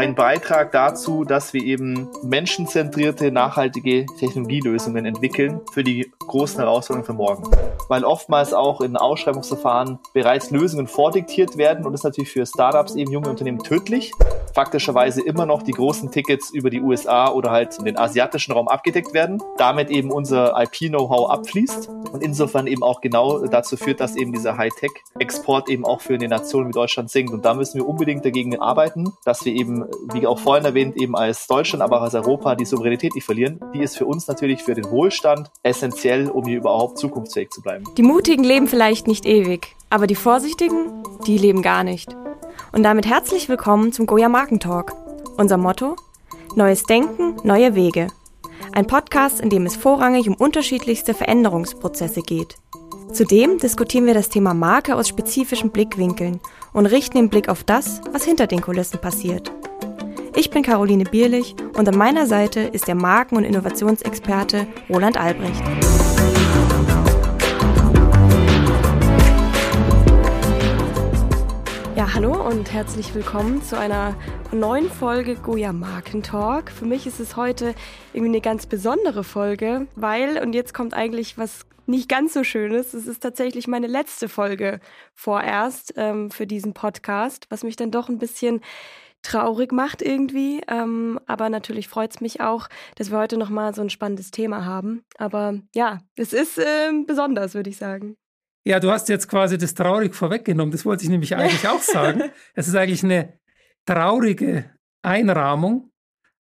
ein Beitrag dazu, dass wir eben menschenzentrierte, nachhaltige Technologielösungen entwickeln für die großen Herausforderungen für morgen. Weil oftmals auch in Ausschreibungsverfahren bereits Lösungen vordiktiert werden und das ist natürlich für Startups, eben junge Unternehmen tödlich. Faktischerweise immer noch die großen Tickets über die USA oder halt den asiatischen Raum abgedeckt werden. Damit eben unser IP-Know-how abfließt und insofern eben auch genau dazu führt, dass eben dieser Hightech-Export eben auch für eine Nation wie Deutschland sinkt. Und da müssen wir unbedingt dagegen arbeiten, dass wir eben, wie auch vorhin erwähnt, eben als Deutschland, aber auch als Europa die Souveränität nicht verlieren. Die ist für uns natürlich für den Wohlstand essentiell, um hier überhaupt zukunftsfähig zu bleiben. Die Mutigen leben vielleicht nicht ewig, aber die Vorsichtigen, die leben gar nicht. Und damit herzlich willkommen zum Goya Markentalk. Unser Motto? Neues Denken, neue Wege. Ein Podcast, in dem es vorrangig um unterschiedlichste Veränderungsprozesse geht. Zudem diskutieren wir das Thema Marke aus spezifischen Blickwinkeln und richten den Blick auf das, was hinter den Kulissen passiert. Ich bin Caroline Bierlich und an meiner Seite ist der Marken- und Innovationsexperte Roland Albrecht. Hallo und herzlich willkommen zu einer neuen Folge Goya Markentalk. Für mich ist es heute irgendwie eine ganz besondere Folge, weil, und jetzt kommt eigentlich was nicht ganz so Schönes, es ist tatsächlich meine letzte Folge vorerst ähm, für diesen Podcast, was mich dann doch ein bisschen traurig macht irgendwie. Ähm, aber natürlich freut es mich auch, dass wir heute nochmal so ein spannendes Thema haben. Aber ja, es ist äh, besonders, würde ich sagen. Ja, du hast jetzt quasi das traurig vorweggenommen. Das wollte ich nämlich eigentlich auch sagen. Es ist eigentlich eine traurige Einrahmung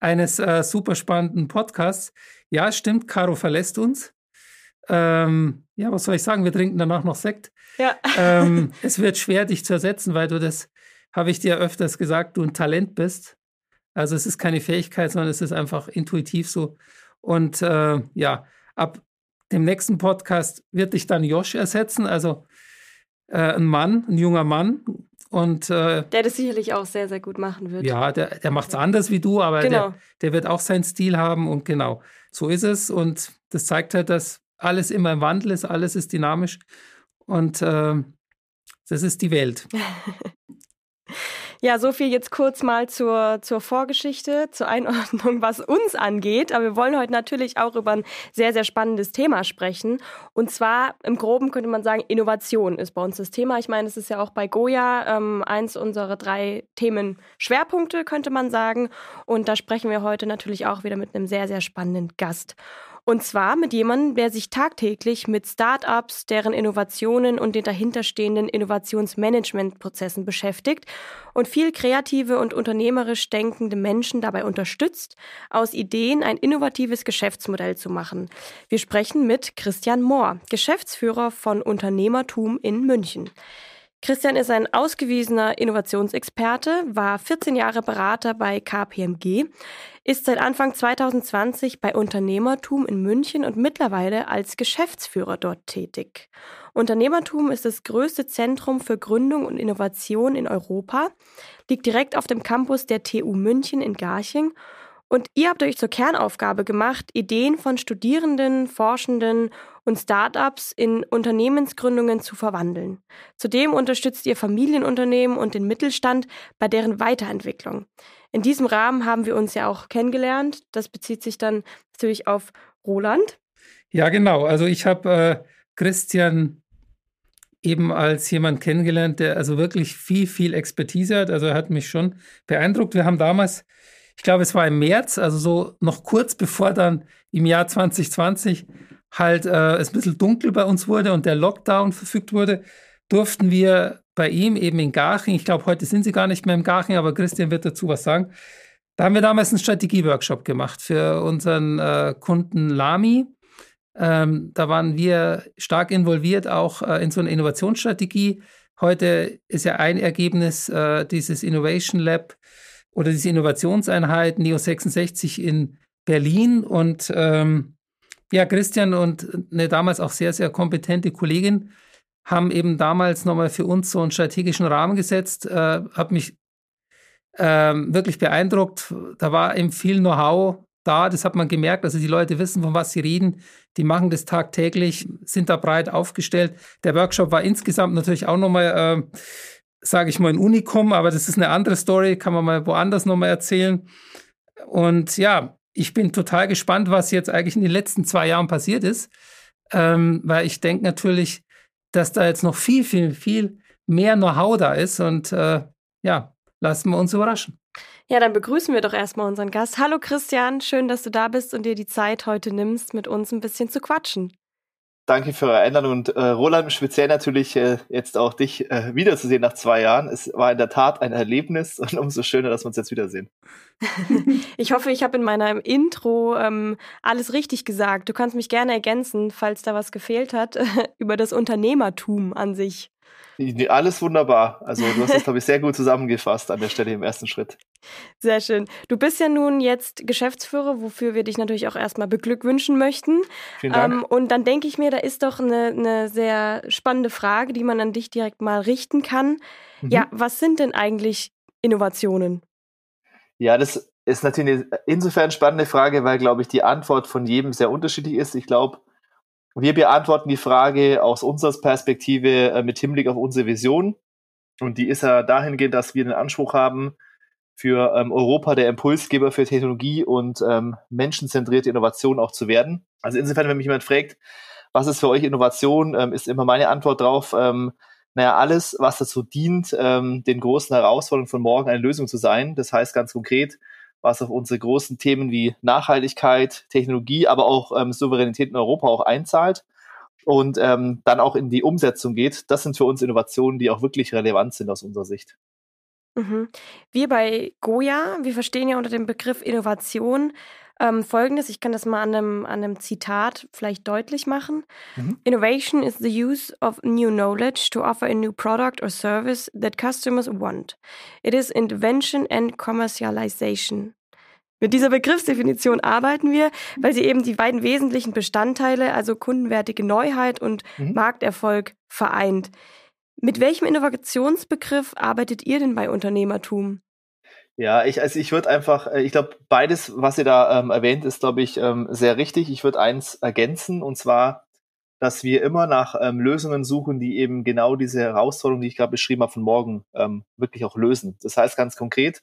eines äh, super spannenden Podcasts. Ja, stimmt, Caro verlässt uns. Ähm, ja, was soll ich sagen? Wir trinken danach noch Sekt. Ja. Ähm, es wird schwer, dich zu ersetzen, weil du das, habe ich dir öfters gesagt, du ein Talent bist. Also es ist keine Fähigkeit, sondern es ist einfach intuitiv so. Und äh, ja, ab dem nächsten Podcast wird dich dann Josh ersetzen, also äh, ein Mann, ein junger Mann. Und, äh, der das sicherlich auch sehr, sehr gut machen wird. Ja, der, der macht es anders wie du, aber genau. der, der wird auch seinen Stil haben und genau, so ist es. Und das zeigt halt, dass alles immer im Wandel ist, alles ist dynamisch und äh, das ist die Welt. Ja, so viel jetzt kurz mal zur, zur Vorgeschichte, zur Einordnung, was uns angeht. Aber wir wollen heute natürlich auch über ein sehr, sehr spannendes Thema sprechen. Und zwar im Groben könnte man sagen, Innovation ist bei uns das Thema. Ich meine, es ist ja auch bei Goya ähm, eins unserer drei Themenschwerpunkte, könnte man sagen. Und da sprechen wir heute natürlich auch wieder mit einem sehr, sehr spannenden Gast. Und zwar mit jemandem, der sich tagtäglich mit Startups, deren Innovationen und den dahinterstehenden Innovationsmanagementprozessen beschäftigt und viel kreative und unternehmerisch denkende Menschen dabei unterstützt, aus Ideen ein innovatives Geschäftsmodell zu machen. Wir sprechen mit Christian Mohr, Geschäftsführer von Unternehmertum in München. Christian ist ein ausgewiesener Innovationsexperte, war 14 Jahre Berater bei KPMG, ist seit Anfang 2020 bei Unternehmertum in München und mittlerweile als Geschäftsführer dort tätig. Unternehmertum ist das größte Zentrum für Gründung und Innovation in Europa, liegt direkt auf dem Campus der TU München in Garching und ihr habt euch zur Kernaufgabe gemacht, Ideen von Studierenden, Forschenden und Startups in Unternehmensgründungen zu verwandeln. Zudem unterstützt ihr Familienunternehmen und den Mittelstand bei deren Weiterentwicklung. In diesem Rahmen haben wir uns ja auch kennengelernt. Das bezieht sich dann natürlich auf Roland. Ja, genau. Also ich habe äh, Christian eben als jemand kennengelernt, der also wirklich viel, viel Expertise hat. Also er hat mich schon beeindruckt. Wir haben damals ich glaube, es war im März, also so noch kurz bevor dann im Jahr 2020 halt äh, es ein bisschen dunkel bei uns wurde und der Lockdown verfügt wurde, durften wir bei ihm eben in Garching, ich glaube, heute sind sie gar nicht mehr im Garching, aber Christian wird dazu was sagen. Da haben wir damals einen Strategieworkshop gemacht für unseren äh, Kunden Lami. Ähm, da waren wir stark involviert, auch äh, in so eine Innovationsstrategie. Heute ist ja ein Ergebnis äh, dieses Innovation Lab oder diese Innovationseinheit Neo 66 in Berlin und ähm, ja, Christian und eine damals auch sehr, sehr kompetente Kollegin haben eben damals nochmal für uns so einen strategischen Rahmen gesetzt, äh, hat mich ähm, wirklich beeindruckt. Da war eben viel Know-how da, das hat man gemerkt. Also die Leute wissen, von was sie reden, die machen das tagtäglich, sind da breit aufgestellt. Der Workshop war insgesamt natürlich auch nochmal äh, sage ich mal, ein Unikum, aber das ist eine andere Story, kann man mal woanders nochmal erzählen. Und ja, ich bin total gespannt, was jetzt eigentlich in den letzten zwei Jahren passiert ist, ähm, weil ich denke natürlich, dass da jetzt noch viel, viel, viel mehr Know-how da ist und äh, ja, lassen wir uns überraschen. Ja, dann begrüßen wir doch erstmal unseren Gast. Hallo Christian, schön, dass du da bist und dir die Zeit heute nimmst, mit uns ein bisschen zu quatschen. Danke für eure Einladung und äh, Roland, speziell natürlich äh, jetzt auch dich äh, wiederzusehen nach zwei Jahren. Es war in der Tat ein Erlebnis und umso schöner, dass wir uns jetzt wiedersehen. ich hoffe, ich habe in meinem Intro ähm, alles richtig gesagt. Du kannst mich gerne ergänzen, falls da was gefehlt hat, über das Unternehmertum an sich. Alles wunderbar. Also du hast das, glaube ich, sehr gut zusammengefasst an der Stelle im ersten Schritt. Sehr schön. Du bist ja nun jetzt Geschäftsführer, wofür wir dich natürlich auch erstmal beglückwünschen möchten. Vielen Dank. Ähm, und dann denke ich mir, da ist doch eine, eine, sehr spannende Frage, die man an dich direkt mal richten kann. Mhm. Ja, was sind denn eigentlich Innovationen? Ja, das ist natürlich eine insofern spannende Frage, weil, glaube ich, die Antwort von jedem sehr unterschiedlich ist. Ich glaube, wir beantworten die Frage aus unserer Perspektive äh, mit Hinblick auf unsere Vision. Und die ist ja dahingehend, dass wir den Anspruch haben, für ähm, Europa der Impulsgeber für Technologie und ähm, menschenzentrierte Innovation auch zu werden. Also insofern, wenn mich jemand fragt, was ist für euch Innovation, ähm, ist immer meine Antwort drauf, ähm, naja, alles, was dazu dient, ähm, den großen Herausforderungen von morgen eine Lösung zu sein. Das heißt ganz konkret, was auf unsere großen Themen wie Nachhaltigkeit, Technologie, aber auch ähm, Souveränität in Europa auch einzahlt und ähm, dann auch in die Umsetzung geht. Das sind für uns Innovationen, die auch wirklich relevant sind aus unserer Sicht. Mhm. Wir bei Goya, wir verstehen ja unter dem Begriff Innovation ähm, Folgendes, ich kann das mal an einem, an einem Zitat vielleicht deutlich machen. Mhm. Innovation is the use of new knowledge to offer a new product or service that customers want. It is invention and commercialization. Mit dieser Begriffsdefinition arbeiten wir, weil sie eben die beiden wesentlichen Bestandteile, also kundenwertige Neuheit und mhm. Markterfolg, vereint. Mit welchem Innovationsbegriff arbeitet ihr denn bei Unternehmertum? Ja, ich, also ich würde einfach, äh, ich glaube, beides, was ihr da ähm, erwähnt, ist, glaube ich, ähm, sehr richtig. Ich würde eins ergänzen, und zwar, dass wir immer nach ähm, Lösungen suchen, die eben genau diese Herausforderung, die ich gerade beschrieben habe, von morgen ähm, wirklich auch lösen. Das heißt ganz konkret,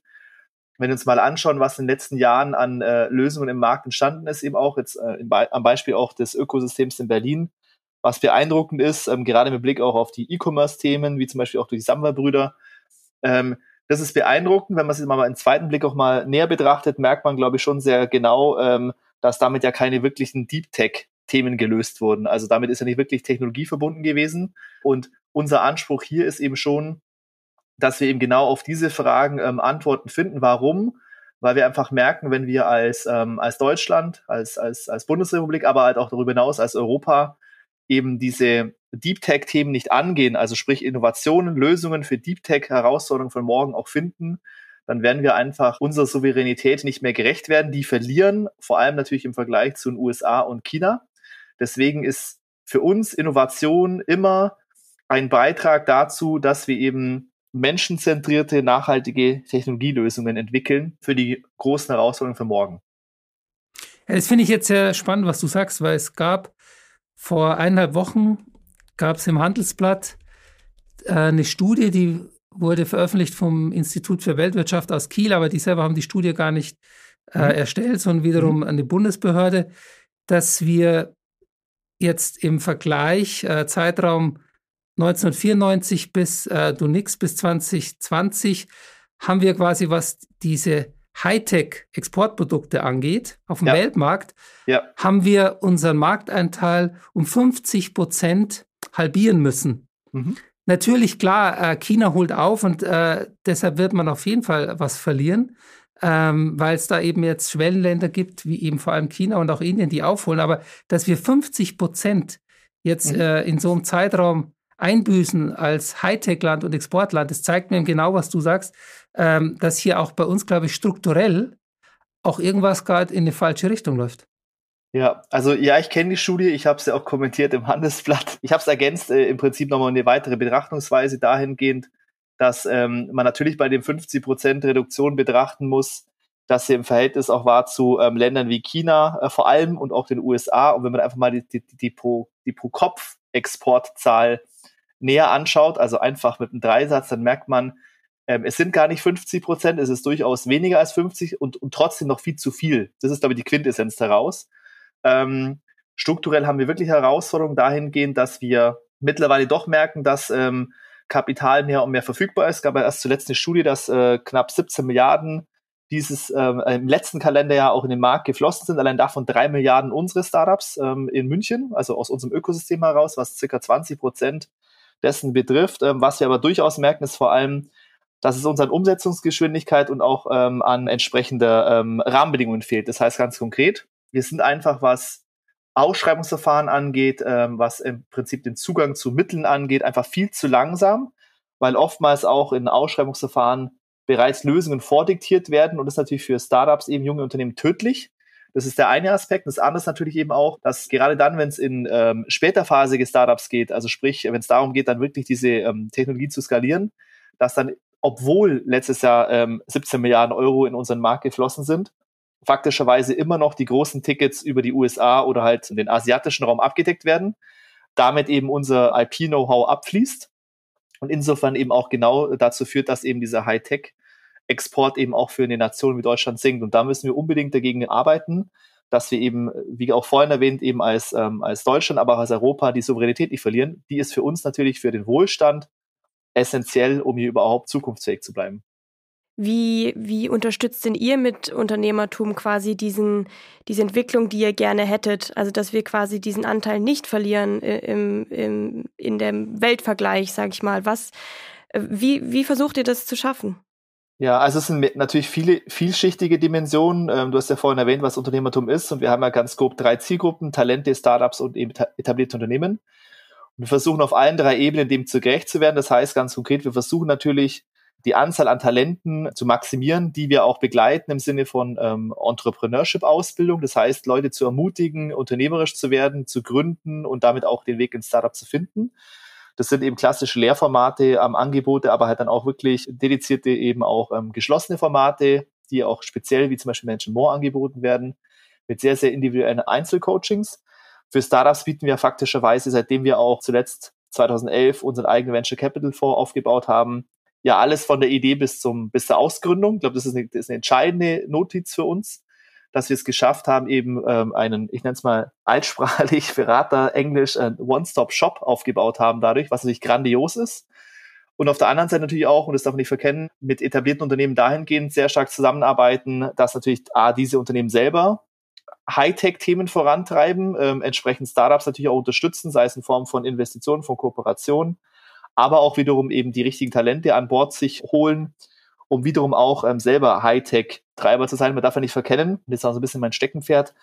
wenn wir uns mal anschauen, was in den letzten Jahren an äh, Lösungen im Markt entstanden ist, eben auch jetzt äh, am Beispiel auch des Ökosystems in Berlin, was beeindruckend ist, ähm, gerade mit Blick auch auf die E-Commerce-Themen, wie zum Beispiel auch durch die Samwer-Brüder, ähm, das ist beeindruckend. Wenn man es mal einen zweiten Blick auch mal näher betrachtet, merkt man, glaube ich, schon sehr genau, ähm, dass damit ja keine wirklichen Deep Tech Themen gelöst wurden. Also damit ist ja nicht wirklich Technologie verbunden gewesen. Und unser Anspruch hier ist eben schon, dass wir eben genau auf diese Fragen ähm, Antworten finden. Warum? Weil wir einfach merken, wenn wir als, ähm, als Deutschland, als, als, als Bundesrepublik, aber halt auch darüber hinaus als Europa eben diese Deep Tech-Themen nicht angehen, also sprich Innovationen, Lösungen für Deep Tech-Herausforderungen von morgen auch finden, dann werden wir einfach unserer Souveränität nicht mehr gerecht werden. Die verlieren, vor allem natürlich im Vergleich zu den USA und China. Deswegen ist für uns Innovation immer ein Beitrag dazu, dass wir eben menschenzentrierte, nachhaltige Technologielösungen entwickeln für die großen Herausforderungen für morgen. Ja, das finde ich jetzt sehr spannend, was du sagst, weil es gab vor eineinhalb Wochen gab es im Handelsblatt äh, eine Studie, die wurde veröffentlicht vom Institut für Weltwirtschaft aus Kiel, aber die selber haben die Studie gar nicht äh, mhm. erstellt, sondern wiederum mhm. eine Bundesbehörde, dass wir jetzt im Vergleich äh, Zeitraum 1994 bis äh, du nix bis 2020 haben wir quasi, was diese Hightech-Exportprodukte angeht, auf dem ja. Weltmarkt, ja. haben wir unseren Markteinteil um 50 Prozent halbieren müssen. Mhm. Natürlich, klar, äh, China holt auf und äh, deshalb wird man auf jeden Fall was verlieren, ähm, weil es da eben jetzt Schwellenländer gibt, wie eben vor allem China und auch Indien, die aufholen. Aber dass wir 50 Prozent jetzt mhm. äh, in so einem Zeitraum einbüßen als Hightech-Land und Exportland, das zeigt mir genau, was du sagst, ähm, dass hier auch bei uns, glaube ich, strukturell auch irgendwas gerade in die falsche Richtung läuft. Ja, also ja, ich kenne die Studie, ich habe es ja auch kommentiert im Handelsblatt. Ich habe es ergänzt, äh, im Prinzip nochmal eine weitere Betrachtungsweise dahingehend, dass ähm, man natürlich bei dem 50% Reduktion betrachten muss, dass sie im Verhältnis auch war zu ähm, Ländern wie China äh, vor allem und auch den USA. Und wenn man einfach mal die, die, die, pro, die pro Kopf Exportzahl näher anschaut, also einfach mit einem Dreisatz, dann merkt man, ähm, es sind gar nicht 50 Prozent, es ist durchaus weniger als 50 und, und trotzdem noch viel zu viel. Das ist, glaube ich, die Quintessenz daraus. Ähm, strukturell haben wir wirklich Herausforderungen dahingehend, dass wir mittlerweile doch merken, dass ähm, Kapital mehr und mehr verfügbar ist. Es gab ja erst zuletzt eine Studie, dass äh, knapp 17 Milliarden dieses ähm, im letzten Kalenderjahr auch in den Markt geflossen sind. Allein davon drei Milliarden unsere Startups ähm, in München, also aus unserem Ökosystem heraus, was circa 20 Prozent dessen betrifft. Ähm, was wir aber durchaus merken, ist vor allem, dass es uns an Umsetzungsgeschwindigkeit und auch ähm, an entsprechender ähm, Rahmenbedingungen fehlt. Das heißt ganz konkret, wir sind einfach, was Ausschreibungsverfahren angeht, ähm, was im Prinzip den Zugang zu Mitteln angeht, einfach viel zu langsam, weil oftmals auch in Ausschreibungsverfahren bereits Lösungen vordiktiert werden und das ist natürlich für Startups, eben junge Unternehmen tödlich. Das ist der eine Aspekt. Das andere ist natürlich eben auch, dass gerade dann, wenn es in ähm, späterphasige Startups geht, also sprich, wenn es darum geht, dann wirklich diese ähm, Technologie zu skalieren, dass dann obwohl letztes Jahr ähm, 17 Milliarden Euro in unseren Markt geflossen sind, faktischerweise immer noch die großen Tickets über die USA oder halt den asiatischen Raum abgedeckt werden, damit eben unser IP-Know-how abfließt und insofern eben auch genau dazu führt, dass eben dieser Hightech-Export eben auch für eine Nation wie Deutschland sinkt. Und da müssen wir unbedingt dagegen arbeiten, dass wir eben, wie auch vorhin erwähnt, eben als, ähm, als Deutschland, aber auch als Europa die Souveränität nicht verlieren. Die ist für uns natürlich für den Wohlstand essentiell, um hier überhaupt zukunftsfähig zu bleiben. Wie, wie unterstützt denn ihr mit Unternehmertum quasi diesen, diese Entwicklung, die ihr gerne hättet? Also, dass wir quasi diesen Anteil nicht verlieren im, im, in dem Weltvergleich, sag ich mal. Was, wie, wie versucht ihr das zu schaffen? Ja, also es sind natürlich viele vielschichtige Dimensionen. Ähm, du hast ja vorhin erwähnt, was Unternehmertum ist. Und wir haben ja ganz grob drei Zielgruppen, Talente, Startups und eben etablierte Unternehmen. Wir versuchen auf allen drei Ebenen dem zu gerecht zu werden. Das heißt ganz konkret, wir versuchen natürlich die Anzahl an Talenten zu maximieren, die wir auch begleiten im Sinne von ähm, Entrepreneurship-Ausbildung. Das heißt, Leute zu ermutigen, unternehmerisch zu werden, zu gründen und damit auch den Weg ins Startup zu finden. Das sind eben klassische Lehrformate am Angebote, aber halt dann auch wirklich dedizierte eben auch ähm, geschlossene Formate, die auch speziell wie zum Beispiel Menschen More angeboten werden, mit sehr, sehr individuellen Einzelcoachings. Für Startups bieten wir faktischerweise, seitdem wir auch zuletzt 2011 unseren eigenen Venture Capital Fonds aufgebaut haben, ja alles von der Idee bis zum bis zur Ausgründung. Ich glaube, das ist eine, das ist eine entscheidende Notiz für uns, dass wir es geschafft haben, eben ähm, einen, ich nenne es mal altsprachlich Berater Englisch, ein One-Stop-Shop aufgebaut haben dadurch, was natürlich grandios ist. Und auf der anderen Seite natürlich auch, und das darf man nicht verkennen, mit etablierten Unternehmen dahingehend sehr stark zusammenarbeiten, dass natürlich A, diese Unternehmen selber Hightech-Themen vorantreiben, ähm, entsprechend Startups natürlich auch unterstützen, sei es in Form von Investitionen, von Kooperationen, aber auch wiederum eben die richtigen Talente an Bord sich holen, um wiederum auch ähm, selber Hightech-Treiber zu sein. Man darf ja nicht verkennen, das ist auch so ein bisschen mein Steckenpferd.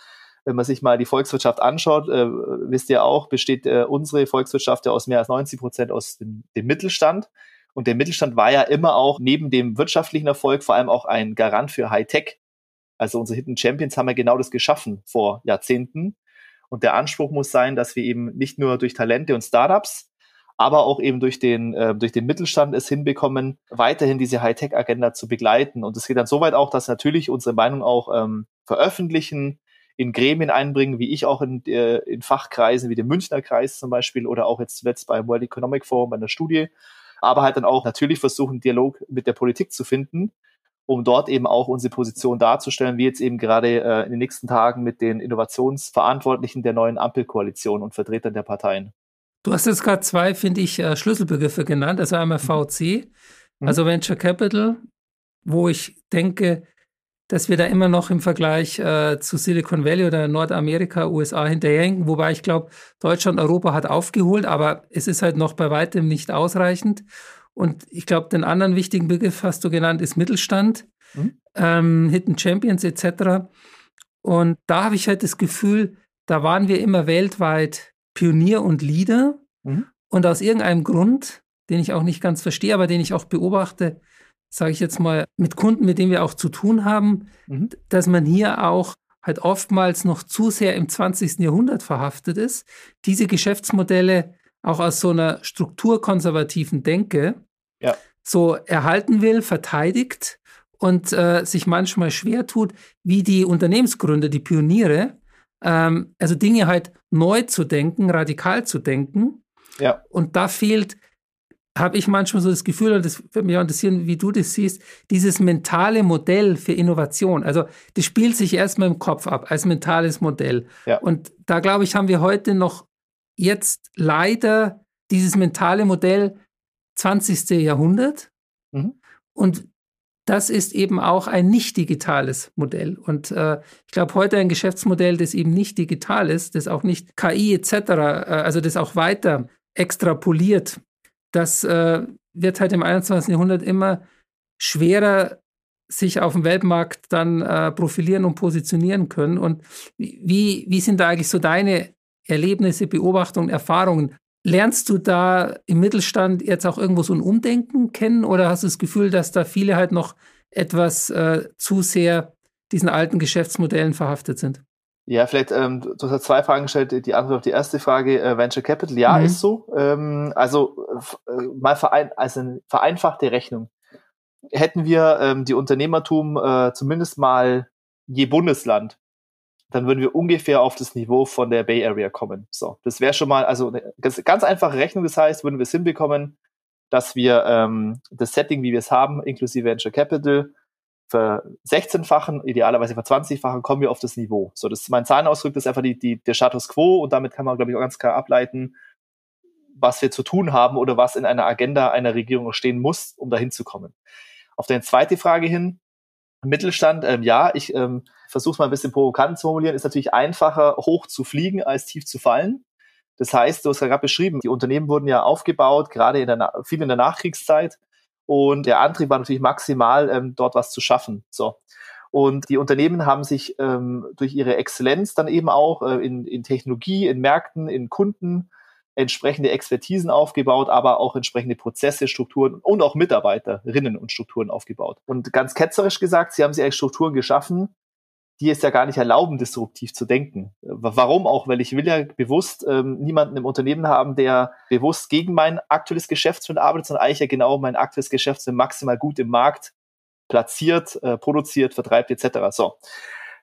Wenn man sich mal die Volkswirtschaft anschaut, äh, wisst ihr auch, besteht äh, unsere Volkswirtschaft ja aus mehr als 90 Prozent aus dem, dem Mittelstand. Und der Mittelstand war ja immer auch neben dem wirtschaftlichen Erfolg vor allem auch ein Garant für Hightech. Also unsere Hidden Champions haben ja genau das geschaffen vor Jahrzehnten. Und der Anspruch muss sein, dass wir eben nicht nur durch Talente und Startups, aber auch eben durch den, äh, durch den Mittelstand es hinbekommen, weiterhin diese Hightech-Agenda zu begleiten. Und es geht dann so weit auch, dass natürlich unsere Meinung auch ähm, veröffentlichen, in Gremien einbringen, wie ich auch in, äh, in Fachkreisen wie dem Münchner Kreis zum Beispiel oder auch jetzt zuletzt beim World Economic Forum bei einer Studie, aber halt dann auch natürlich versuchen, Dialog mit der Politik zu finden um dort eben auch unsere Position darzustellen, wie jetzt eben gerade äh, in den nächsten Tagen mit den Innovationsverantwortlichen der neuen Ampelkoalition und Vertretern der Parteien. Du hast jetzt gerade zwei, finde ich, äh, Schlüsselbegriffe genannt. Also einmal mhm. VC, mhm. also Venture Capital, wo ich denke, dass wir da immer noch im Vergleich äh, zu Silicon Valley oder Nordamerika, USA hinterherhinken. Wobei ich glaube, Deutschland, Europa hat aufgeholt, aber es ist halt noch bei weitem nicht ausreichend. Und ich glaube, den anderen wichtigen Begriff hast du genannt, ist Mittelstand, mhm. ähm, Hidden Champions etc. Und da habe ich halt das Gefühl, da waren wir immer weltweit Pionier und Leader. Mhm. Und aus irgendeinem Grund, den ich auch nicht ganz verstehe, aber den ich auch beobachte, sage ich jetzt mal, mit Kunden, mit denen wir auch zu tun haben, mhm. dass man hier auch halt oftmals noch zu sehr im 20. Jahrhundert verhaftet ist, diese Geschäftsmodelle auch aus so einer strukturkonservativen Denke ja. so erhalten will, verteidigt und äh, sich manchmal schwer tut, wie die Unternehmensgründer, die Pioniere, ähm, also Dinge halt neu zu denken, radikal zu denken. Ja. Und da fehlt habe ich manchmal so das Gefühl, und das würde mich auch interessieren, wie du das siehst, dieses mentale Modell für Innovation. Also das spielt sich erstmal im Kopf ab als mentales Modell. Ja. Und da glaube ich, haben wir heute noch jetzt leider dieses mentale Modell 20. Jahrhundert. Mhm. Und das ist eben auch ein nicht digitales Modell. Und äh, ich glaube, heute ein Geschäftsmodell, das eben nicht digital ist, das auch nicht KI etc., äh, also das auch weiter extrapoliert, das äh, wird halt im 21. Jahrhundert immer schwerer sich auf dem Weltmarkt dann äh, profilieren und positionieren können. Und wie, wie sind da eigentlich so deine Erlebnisse, Beobachtungen, Erfahrungen? Lernst du da im Mittelstand jetzt auch irgendwo so ein Umdenken kennen oder hast du das Gefühl, dass da viele halt noch etwas äh, zu sehr diesen alten Geschäftsmodellen verhaftet sind? Ja, vielleicht, ähm, du hast zwei Fragen gestellt. Die Antwort auf die erste Frage, äh, Venture Capital, ja, mhm. ist so. Ähm, also äh, mal verein, also eine vereinfachte Rechnung. Hätten wir ähm, die Unternehmertum äh, zumindest mal je Bundesland dann würden wir ungefähr auf das Niveau von der Bay Area kommen. So, das wäre schon mal, also eine ganz einfache Rechnung. Das heißt, würden wir es hinbekommen, dass wir ähm, das Setting, wie wir es haben, inklusive Venture Capital, für 16-fachen, idealerweise für 20-fachen, kommen wir auf das Niveau. So, das ist mein Zahlenausdruck, das ist einfach die, die, der Status quo und damit kann man, glaube ich, auch ganz klar ableiten, was wir zu tun haben oder was in einer Agenda einer Regierung stehen muss, um dahin zu kommen. Auf deine zweite Frage hin, Mittelstand, ähm, ja, ich ähm, versuche es mal ein bisschen provokant zu formulieren, ist natürlich einfacher, hoch zu fliegen, als tief zu fallen. Das heißt, du hast ja gerade beschrieben, die Unternehmen wurden ja aufgebaut, gerade in der, viel in der Nachkriegszeit. Und der Antrieb war natürlich maximal, ähm, dort was zu schaffen. So. Und die Unternehmen haben sich ähm, durch ihre Exzellenz dann eben auch äh, in, in Technologie, in Märkten, in Kunden entsprechende Expertisen aufgebaut, aber auch entsprechende Prozesse, Strukturen und auch Mitarbeiterinnen und Strukturen aufgebaut. Und ganz ketzerisch gesagt, sie haben sich eigentlich Strukturen geschaffen, die es ja gar nicht erlauben, disruptiv zu denken. Warum auch? Weil ich will ja bewusst ähm, niemanden im Unternehmen haben, der bewusst gegen mein aktuelles Geschäftsfeld arbeitet, sondern eigentlich ja genau mein aktuelles Geschäftsfeld maximal gut im Markt platziert, äh, produziert, vertreibt etc. So.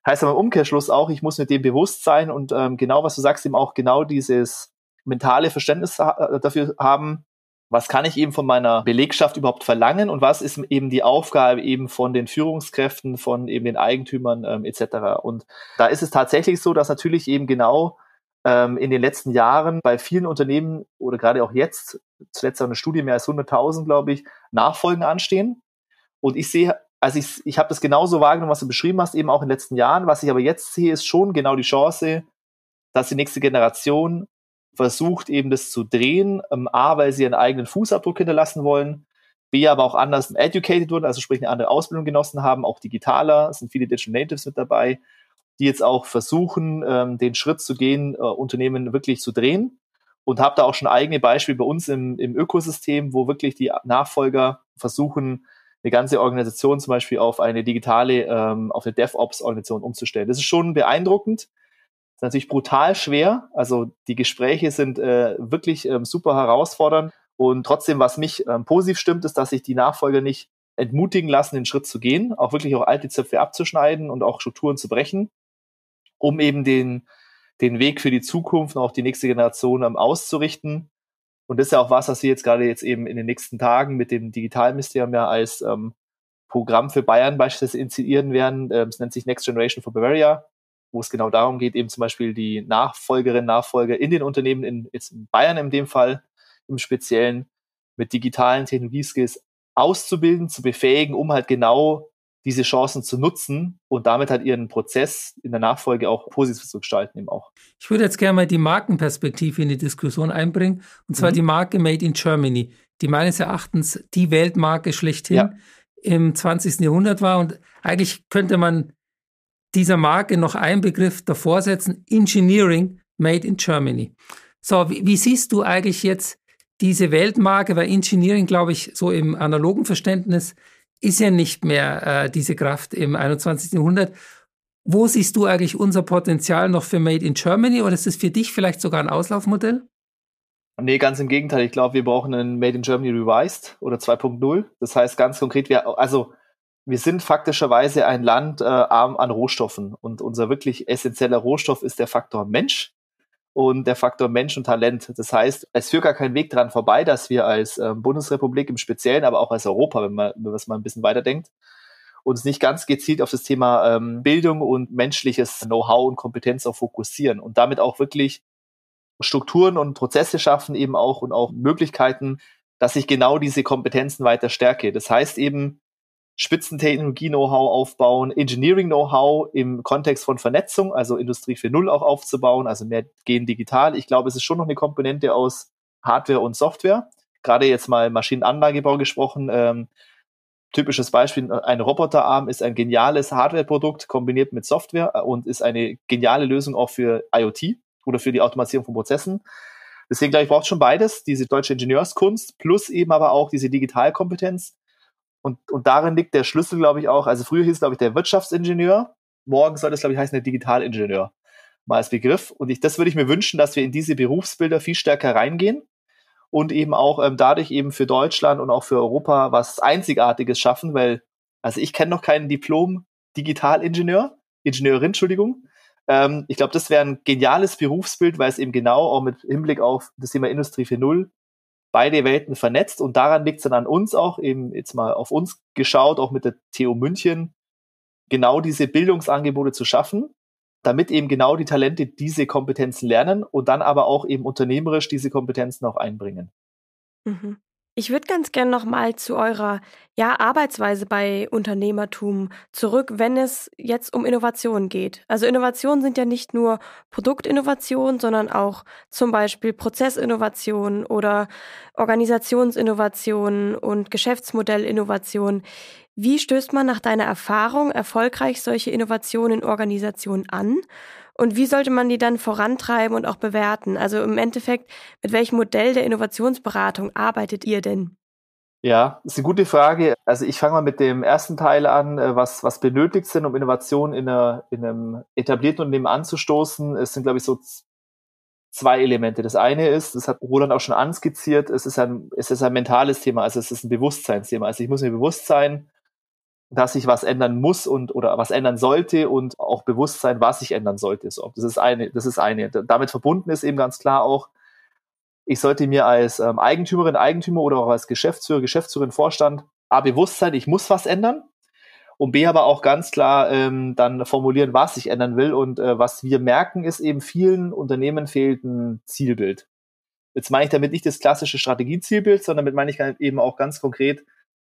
Heißt aber im Umkehrschluss auch, ich muss mit dem bewusst sein und ähm, genau, was du sagst, eben auch genau dieses mentale Verständnis äh, dafür haben, was kann ich eben von meiner Belegschaft überhaupt verlangen und was ist eben die Aufgabe eben von den Führungskräften, von eben den Eigentümern ähm, etc. Und da ist es tatsächlich so, dass natürlich eben genau ähm, in den letzten Jahren bei vielen Unternehmen oder gerade auch jetzt, zuletzt eine Studie mehr als 100.000, glaube ich, Nachfolgen anstehen. Und ich sehe, also ich, ich habe das genauso wahrgenommen, was du beschrieben hast, eben auch in den letzten Jahren. Was ich aber jetzt sehe, ist schon genau die Chance, dass die nächste Generation versucht eben das zu drehen, ähm, A, weil sie ihren eigenen Fußabdruck hinterlassen wollen, B, aber auch anders educated wurden, also sprich eine andere Ausbildung genossen haben, auch digitaler, es sind viele Digital Natives mit dabei, die jetzt auch versuchen, ähm, den Schritt zu gehen, äh, Unternehmen wirklich zu drehen und habe da auch schon eigene Beispiele bei uns im, im Ökosystem, wo wirklich die Nachfolger versuchen, eine ganze Organisation zum Beispiel auf eine digitale, ähm, auf eine DevOps-Organisation umzustellen. Das ist schon beeindruckend ist natürlich brutal schwer. Also die Gespräche sind äh, wirklich ähm, super herausfordernd. Und trotzdem, was mich ähm, positiv stimmt, ist, dass sich die Nachfolger nicht entmutigen lassen, den Schritt zu gehen, auch wirklich auch alte Zöpfe abzuschneiden und auch Strukturen zu brechen, um eben den, den Weg für die Zukunft und auch die nächste Generation ähm, auszurichten. Und das ist ja auch was, was wir jetzt gerade jetzt eben in den nächsten Tagen mit dem Digitalministerium ja als ähm, Programm für Bayern beispielsweise initiieren werden. Ähm, es nennt sich Next Generation for Bavaria wo es genau darum geht, eben zum Beispiel die Nachfolgerinnen, Nachfolger in den Unternehmen, in, jetzt in Bayern in dem Fall im Speziellen, mit digitalen Technologieskills auszubilden, zu befähigen, um halt genau diese Chancen zu nutzen und damit halt ihren Prozess in der Nachfolge auch positiv zu gestalten eben auch. Ich würde jetzt gerne mal die Markenperspektive in die Diskussion einbringen, und zwar mhm. die Marke Made in Germany, die meines Erachtens die Weltmarke schlechthin ja. im 20. Jahrhundert war und eigentlich könnte man dieser Marke noch einen Begriff davor setzen, Engineering Made in Germany. So, wie, wie siehst du eigentlich jetzt diese Weltmarke, weil Engineering, glaube ich, so im analogen Verständnis ist ja nicht mehr äh, diese Kraft im 21. Jahrhundert. Wo siehst du eigentlich unser Potenzial noch für Made in Germany oder ist es für dich vielleicht sogar ein Auslaufmodell? Nee, ganz im Gegenteil. Ich glaube, wir brauchen ein Made in Germany Revised oder 2.0. Das heißt ganz konkret, wir, also wir sind faktischerweise ein Land äh, arm an Rohstoffen und unser wirklich essentieller Rohstoff ist der Faktor Mensch. und der Faktor Mensch und Talent. Das heißt, es führt gar kein Weg dran vorbei, dass wir als ähm, Bundesrepublik im Speziellen, aber auch als Europa, wenn man, wenn man es mal ein bisschen weiterdenkt, uns nicht ganz gezielt auf das Thema ähm, Bildung und menschliches Know-how und Kompetenz auch fokussieren und damit auch wirklich Strukturen und Prozesse schaffen eben auch und auch Möglichkeiten, dass ich genau diese Kompetenzen weiter stärke. Das heißt eben, Spitzentechnologie-Know-how aufbauen, Engineering-Know-how im Kontext von Vernetzung, also Industrie 4.0 auch aufzubauen, also mehr gehen digital. Ich glaube, es ist schon noch eine Komponente aus Hardware und Software. Gerade jetzt mal Maschinenanlagebau gesprochen. Ähm, typisches Beispiel, ein Roboterarm ist ein geniales Hardware-Produkt kombiniert mit Software und ist eine geniale Lösung auch für IoT oder für die Automatisierung von Prozessen. Deswegen glaube ich, braucht schon beides, diese deutsche Ingenieurskunst plus eben aber auch diese Digitalkompetenz und, und darin liegt der Schlüssel, glaube ich, auch. Also früher hieß es, glaube ich, der Wirtschaftsingenieur. Morgen soll es, glaube ich, heißen, der Digitalingenieur. Mal als Begriff. Und ich, das würde ich mir wünschen, dass wir in diese Berufsbilder viel stärker reingehen und eben auch ähm, dadurch eben für Deutschland und auch für Europa was Einzigartiges schaffen, weil, also ich kenne noch keinen Diplom-Digitalingenieur, Ingenieurin, Entschuldigung. Ähm, ich glaube, das wäre ein geniales Berufsbild, weil es eben genau auch mit Hinblick auf das Thema Industrie 4.0 beide Welten vernetzt und daran liegt es dann an uns auch, eben jetzt mal auf uns geschaut, auch mit der TU München, genau diese Bildungsangebote zu schaffen, damit eben genau die Talente diese Kompetenzen lernen und dann aber auch eben unternehmerisch diese Kompetenzen auch einbringen. Mhm. Ich würde ganz gerne noch mal zu eurer ja, Arbeitsweise bei Unternehmertum zurück, wenn es jetzt um Innovation geht. Also Innovationen sind ja nicht nur Produktinnovation, sondern auch zum Beispiel Prozessinnovation oder Organisationsinnovation und Geschäftsmodellinnovation. Wie stößt man nach deiner Erfahrung erfolgreich solche Innovationen in Organisationen an? Und wie sollte man die dann vorantreiben und auch bewerten? Also im Endeffekt, mit welchem Modell der Innovationsberatung arbeitet ihr denn? Ja, ist eine gute Frage. Also ich fange mal mit dem ersten Teil an, äh, was, was benötigt sind, um Innovationen in, einer, in einem etablierten Unternehmen anzustoßen. Es sind, glaube ich, so zwei Elemente. Das eine ist, das hat Roland auch schon anskizziert, es ist ein, es ist ein mentales Thema, also es ist ein Bewusstseinsthema. Also ich muss mir bewusst sein, dass sich was ändern muss und oder was ändern sollte und auch bewusst sein, was sich ändern sollte. So, das ist eine, das ist eine. Damit verbunden ist eben ganz klar auch, ich sollte mir als ähm, Eigentümerin, Eigentümer oder auch als Geschäftsführer, Geschäftsführerin, Vorstand A bewusst sein, ich muss was ändern und B aber auch ganz klar ähm, dann formulieren, was ich ändern will und äh, was wir merken, ist eben vielen Unternehmen fehlt ein Zielbild. Jetzt meine ich damit nicht das klassische Strategiezielbild, sondern damit meine ich halt eben auch ganz konkret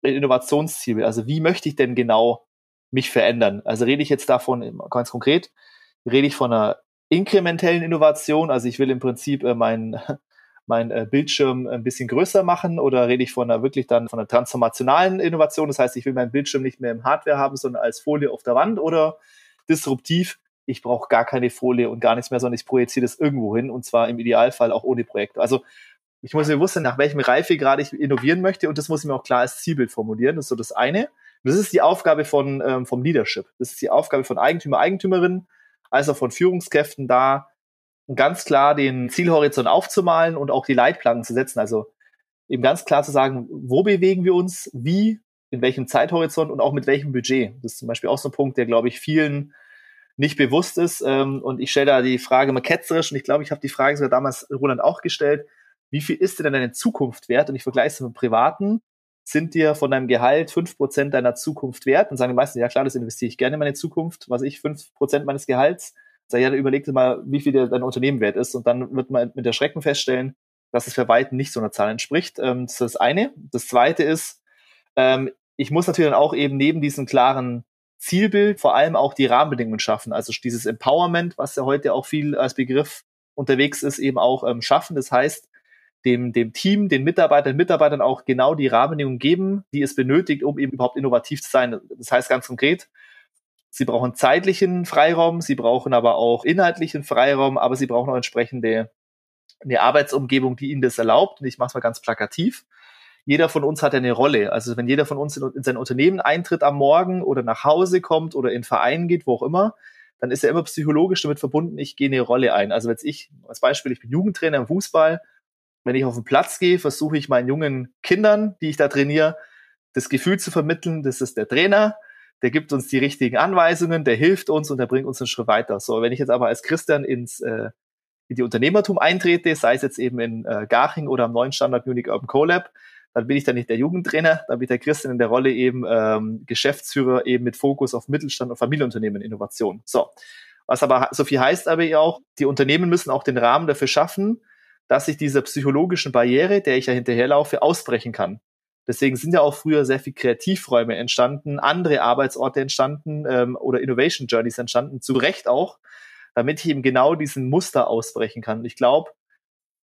Innovationsziel Also wie möchte ich denn genau mich verändern? Also rede ich jetzt davon ganz konkret, rede ich von einer inkrementellen Innovation, also ich will im Prinzip äh, mein, mein äh, Bildschirm ein bisschen größer machen oder rede ich von einer wirklich dann von einer transformationalen Innovation, das heißt, ich will meinen Bildschirm nicht mehr im Hardware haben, sondern als Folie auf der Wand oder disruptiv, ich brauche gar keine Folie und gar nichts mehr, sondern ich projiziere das irgendwo hin und zwar im Idealfall auch ohne Projekt. Also ich muss mir bewusst sein, nach welchem Reifegrad ich innovieren möchte und das muss ich mir auch klar als Zielbild formulieren. Das ist so das eine. Und das ist die Aufgabe von, ähm, vom Leadership. Das ist die Aufgabe von Eigentümer, Eigentümerinnen, also von Führungskräften da, ganz klar den Zielhorizont aufzumalen und auch die Leitplanken zu setzen. Also eben ganz klar zu sagen, wo bewegen wir uns, wie, in welchem Zeithorizont und auch mit welchem Budget. Das ist zum Beispiel auch so ein Punkt, der, glaube ich, vielen nicht bewusst ist. Ähm, und ich stelle da die Frage mal ketzerisch und ich glaube, ich habe die Frage sogar damals Roland auch gestellt wie viel ist dir denn deine Zukunft wert? Und ich vergleiche es mit Privaten. Sind dir von deinem Gehalt fünf Prozent deiner Zukunft wert? Und sagen die meisten, ja klar, das investiere ich gerne in meine Zukunft. Was ich, fünf Prozent meines Gehalts. Sag ja, überleg dir mal, wie viel dir dein Unternehmen wert ist. Und dann wird man mit der Schrecken feststellen, dass es für weitem nicht so einer Zahl entspricht. Ähm, das ist das eine. Das zweite ist, ähm, ich muss natürlich dann auch eben neben diesem klaren Zielbild vor allem auch die Rahmenbedingungen schaffen. Also dieses Empowerment, was ja heute auch viel als Begriff unterwegs ist, eben auch ähm, schaffen. Das heißt, dem, dem Team, den Mitarbeitern, Mitarbeitern auch genau die Rahmenbedingungen geben, die es benötigt, um eben überhaupt innovativ zu sein. Das heißt ganz konkret, sie brauchen zeitlichen Freiraum, sie brauchen aber auch inhaltlichen Freiraum, aber sie brauchen auch entsprechende eine Arbeitsumgebung, die ihnen das erlaubt. Und ich mache es mal ganz plakativ. Jeder von uns hat eine Rolle. Also wenn jeder von uns in, in sein Unternehmen eintritt am Morgen oder nach Hause kommt oder in Verein geht, wo auch immer, dann ist er immer psychologisch damit verbunden, ich gehe eine Rolle ein. Also wenn ich als Beispiel, ich bin Jugendtrainer im Fußball, wenn ich auf den Platz gehe, versuche ich meinen jungen Kindern, die ich da trainiere, das Gefühl zu vermitteln, das ist der Trainer, der gibt uns die richtigen Anweisungen, der hilft uns und der bringt uns einen Schritt weiter. So, wenn ich jetzt aber als Christian ins, äh, in die Unternehmertum eintrete, sei es jetzt eben in äh, Garching oder am neuen Standard Munich Urban CoLab, dann bin ich dann nicht der Jugendtrainer, dann bin ich der Christian in der Rolle eben ähm, Geschäftsführer eben mit Fokus auf Mittelstand und Familienunternehmen Innovation. So. Was aber so viel heißt aber auch, die Unternehmen müssen auch den Rahmen dafür schaffen, dass ich dieser psychologischen Barriere, der ich ja hinterherlaufe, ausbrechen kann. Deswegen sind ja auch früher sehr viel Kreativräume entstanden, andere Arbeitsorte entstanden ähm, oder Innovation Journeys entstanden, zu Recht auch, damit ich eben genau diesen Muster ausbrechen kann. Und ich glaube,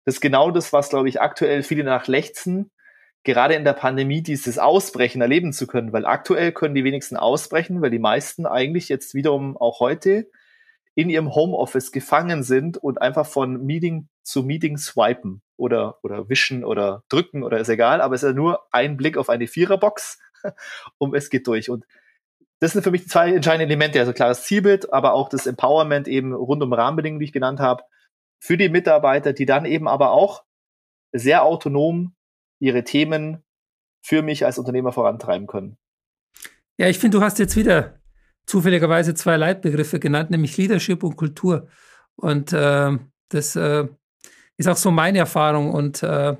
das ist genau das, was, glaube ich, aktuell viele nach lechzen, gerade in der Pandemie dieses Ausbrechen erleben zu können, weil aktuell können die wenigsten ausbrechen, weil die meisten eigentlich jetzt wiederum auch heute in ihrem Homeoffice gefangen sind und einfach von Meeting zu Meeting swipen oder, oder wischen oder drücken oder ist egal, aber es ist ja nur ein Blick auf eine Viererbox und es geht durch. Und das sind für mich zwei entscheidende Elemente, also klares Zielbild, aber auch das Empowerment eben rund um Rahmenbedingungen, die ich genannt habe, für die Mitarbeiter, die dann eben aber auch sehr autonom ihre Themen für mich als Unternehmer vorantreiben können. Ja, ich finde, du hast jetzt wieder zufälligerweise zwei Leitbegriffe genannt, nämlich Leadership und Kultur. Und äh, das äh, ist auch so meine Erfahrung und äh,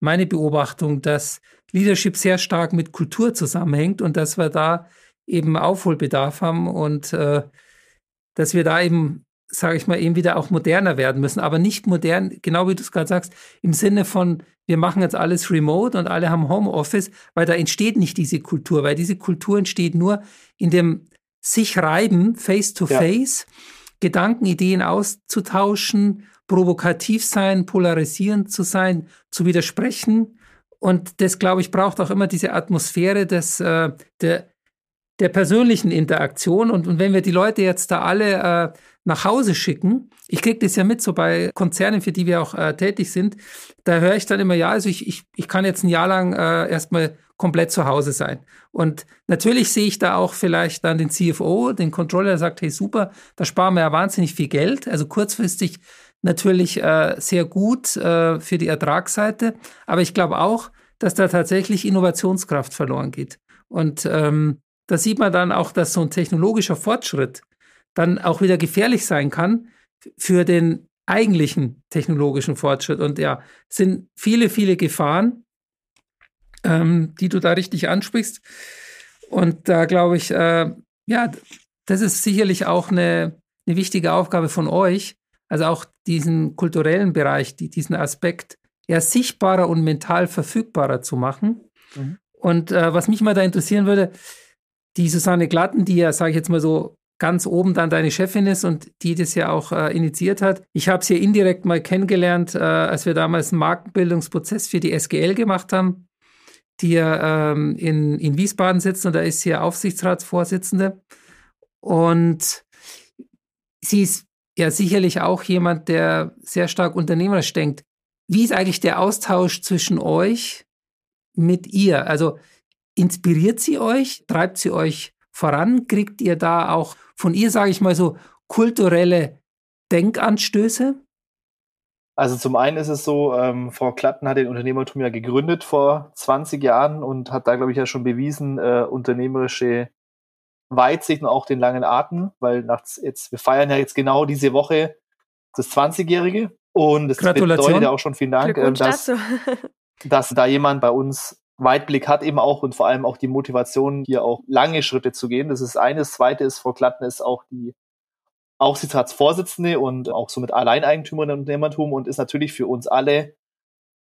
meine Beobachtung, dass Leadership sehr stark mit Kultur zusammenhängt und dass wir da eben Aufholbedarf haben und äh, dass wir da eben, sage ich mal, eben wieder auch moderner werden müssen. Aber nicht modern, genau wie du es gerade sagst, im Sinne von, wir machen jetzt alles remote und alle haben Homeoffice, weil da entsteht nicht diese Kultur, weil diese Kultur entsteht nur in dem sich reiben, face to face, ja. Gedanken, Ideen auszutauschen, provokativ sein, polarisierend zu sein, zu widersprechen. Und das, glaube ich, braucht auch immer diese Atmosphäre des, äh, der, der persönlichen Interaktion. Und, und wenn wir die Leute jetzt da alle äh, nach Hause schicken, ich kriege das ja mit, so bei Konzernen, für die wir auch äh, tätig sind, da höre ich dann immer, ja, also ich, ich, ich kann jetzt ein Jahr lang äh, erstmal komplett zu Hause sein. Und natürlich sehe ich da auch vielleicht dann den CFO, den Controller, der sagt, hey super, da sparen wir ja wahnsinnig viel Geld. Also kurzfristig natürlich äh, sehr gut äh, für die Ertragsseite. Aber ich glaube auch, dass da tatsächlich Innovationskraft verloren geht. Und ähm, da sieht man dann auch, dass so ein technologischer Fortschritt dann auch wieder gefährlich sein kann für den eigentlichen technologischen Fortschritt. Und ja, sind viele, viele Gefahren, ähm, die du da richtig ansprichst. Und da glaube ich, äh, ja, das ist sicherlich auch eine, eine wichtige Aufgabe von euch, also auch diesen kulturellen Bereich, die, diesen Aspekt eher sichtbarer und mental verfügbarer zu machen. Mhm. Und äh, was mich mal da interessieren würde, die Susanne Glatten, die ja, sage ich jetzt mal so, ganz oben dann deine Chefin ist und die das ja auch äh, initiiert hat. Ich habe sie indirekt mal kennengelernt, äh, als wir damals einen Markenbildungsprozess für die SGL gemacht haben die ähm, in, in Wiesbaden sitzt und da ist sie Aufsichtsratsvorsitzende. Und sie ist ja sicherlich auch jemand, der sehr stark unternehmerisch denkt. Wie ist eigentlich der Austausch zwischen euch mit ihr? Also inspiriert sie euch? Treibt sie euch voran? Kriegt ihr da auch von ihr, sage ich mal so, kulturelle Denkanstöße? Also zum einen ist es so, ähm, Frau Klatten hat den Unternehmertum ja gegründet vor 20 Jahren und hat da, glaube ich, ja schon bewiesen, äh, unternehmerische Weitsicht und auch den langen Atem, weil nach, jetzt, wir feiern ja jetzt genau diese Woche das 20-Jährige und das bedeutet ja auch schon vielen Dank, äh, dass, dass da jemand bei uns Weitblick hat eben auch und vor allem auch die Motivation, hier auch lange Schritte zu gehen. Das ist eines. Zweite ist, Frau Klatten ist auch die Aufsichtsratsvorsitzende und auch somit Alleineigentümer im Unternehmertum und ist natürlich für uns alle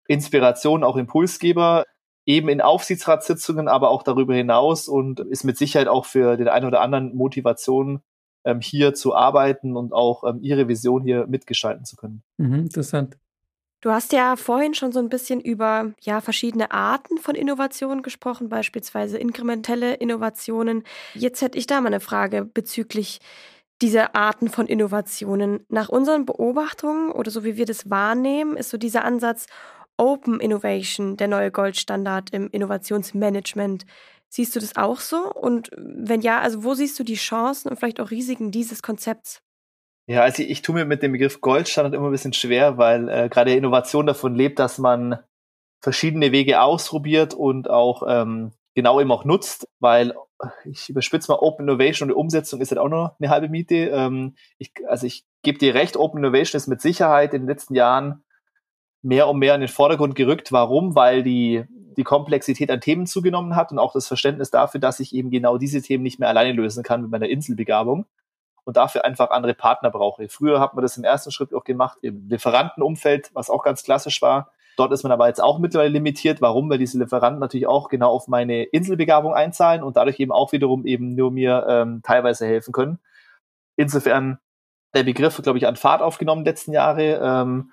Inspiration, auch Impulsgeber, eben in Aufsichtsratssitzungen, aber auch darüber hinaus und ist mit Sicherheit auch für den einen oder anderen Motivation, ähm, hier zu arbeiten und auch ähm, ihre Vision hier mitgestalten zu können. Mhm, interessant. Du hast ja vorhin schon so ein bisschen über ja, verschiedene Arten von Innovationen gesprochen, beispielsweise inkrementelle Innovationen. Jetzt hätte ich da mal eine Frage bezüglich diese Arten von Innovationen. Nach unseren Beobachtungen oder so wie wir das wahrnehmen, ist so dieser Ansatz Open Innovation der neue Goldstandard im Innovationsmanagement. Siehst du das auch so? Und wenn ja, also wo siehst du die Chancen und vielleicht auch Risiken dieses Konzepts? Ja, also ich, ich tue mir mit dem Begriff Goldstandard immer ein bisschen schwer, weil äh, gerade Innovation davon lebt, dass man verschiedene Wege ausprobiert und auch ähm, genau eben auch nutzt, weil ich überspitze mal Open Innovation und die Umsetzung ist halt auch noch eine halbe Miete. Ähm, ich, also ich gebe dir recht, Open Innovation ist mit Sicherheit in den letzten Jahren mehr und mehr in den Vordergrund gerückt. Warum? Weil die, die Komplexität an Themen zugenommen hat und auch das Verständnis dafür, dass ich eben genau diese Themen nicht mehr alleine lösen kann mit meiner Inselbegabung und dafür einfach andere Partner brauche. Früher hat man das im ersten Schritt auch gemacht im Lieferantenumfeld, was auch ganz klassisch war. Dort ist man aber jetzt auch mittlerweile limitiert. Warum? Weil diese Lieferanten natürlich auch genau auf meine Inselbegabung einzahlen und dadurch eben auch wiederum eben nur mir ähm, teilweise helfen können. Insofern der Begriff, glaube ich, an Fahrt aufgenommen letzten Jahre. Ähm,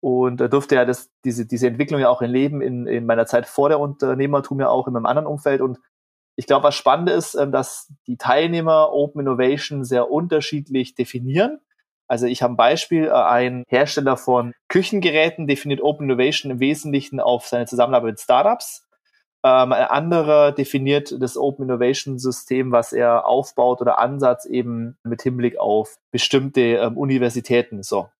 und da durfte ja das, diese, diese Entwicklung ja auch erleben in, in meiner Zeit vor der Unternehmertum ja auch in meinem anderen Umfeld. Und ich glaube, was spannend ist, ähm, dass die Teilnehmer Open Innovation sehr unterschiedlich definieren. Also ich habe ein Beispiel, äh, ein Hersteller von Küchengeräten definiert Open Innovation im Wesentlichen auf seine Zusammenarbeit mit Startups. Ähm, ein anderer definiert das Open Innovation System, was er aufbaut oder Ansatz eben mit Hinblick auf bestimmte ähm, Universitäten. So.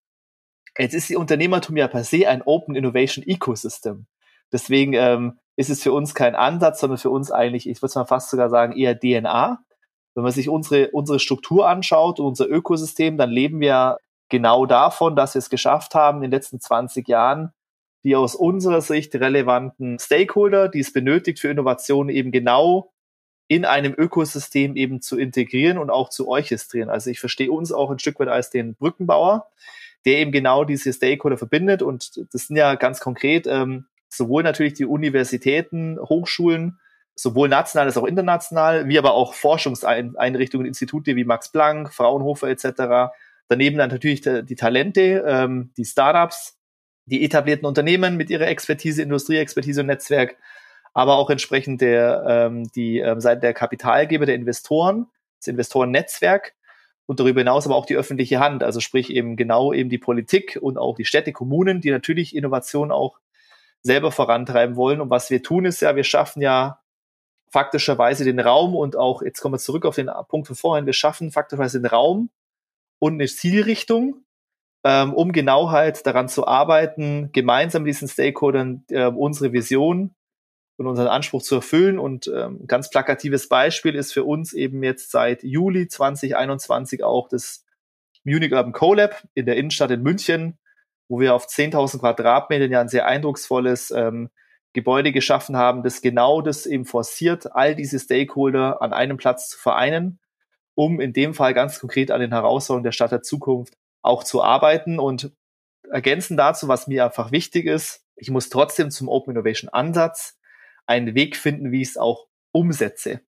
Jetzt ist die Unternehmertum ja per se ein Open Innovation Ecosystem. Deswegen ähm, ist es für uns kein Ansatz, sondern für uns eigentlich, ich würde mal fast sogar sagen, eher DNA. Wenn man sich unsere, unsere Struktur anschaut und unser Ökosystem, dann leben wir genau davon, dass wir es geschafft haben, in den letzten 20 Jahren die aus unserer Sicht relevanten Stakeholder, die es benötigt für Innovation, eben genau in einem Ökosystem eben zu integrieren und auch zu orchestrieren. Also ich verstehe uns auch ein Stück weit als den Brückenbauer, der eben genau diese Stakeholder verbindet. Und das sind ja ganz konkret ähm, sowohl natürlich die Universitäten, Hochschulen, sowohl national als auch international, wie aber auch Forschungseinrichtungen, Institute wie Max Planck, Fraunhofer etc. Daneben dann natürlich die, Talente, ähm, die Startups, die etablierten Unternehmen mit ihrer Expertise, Industrieexpertise und Netzwerk, aber auch entsprechend der, ähm, die ähm, Seite der Kapitalgeber, der Investoren, das Investorennetzwerk und darüber hinaus aber auch die öffentliche Hand, also sprich eben genau eben die Politik und auch die Städte, Kommunen, die natürlich Innovation auch selber vorantreiben wollen. Und was wir tun, ist ja, wir schaffen ja faktischerweise den Raum und auch, jetzt kommen wir zurück auf den Punkt von vorhin, wir schaffen faktischerweise den Raum und eine Zielrichtung, ähm, um genau halt daran zu arbeiten, gemeinsam mit diesen Stakeholdern äh, unsere Vision und unseren Anspruch zu erfüllen. Und ähm, ganz plakatives Beispiel ist für uns eben jetzt seit Juli 2021 auch das Munich Urban CoLab in der Innenstadt in München, wo wir auf 10.000 Quadratmetern ja ein sehr eindrucksvolles ähm, Gebäude geschaffen haben, das genau das eben forciert, all diese Stakeholder an einem Platz zu vereinen, um in dem Fall ganz konkret an den Herausforderungen der Stadt der Zukunft auch zu arbeiten und ergänzen dazu, was mir einfach wichtig ist, ich muss trotzdem zum Open Innovation Ansatz einen Weg finden, wie ich es auch umsetze.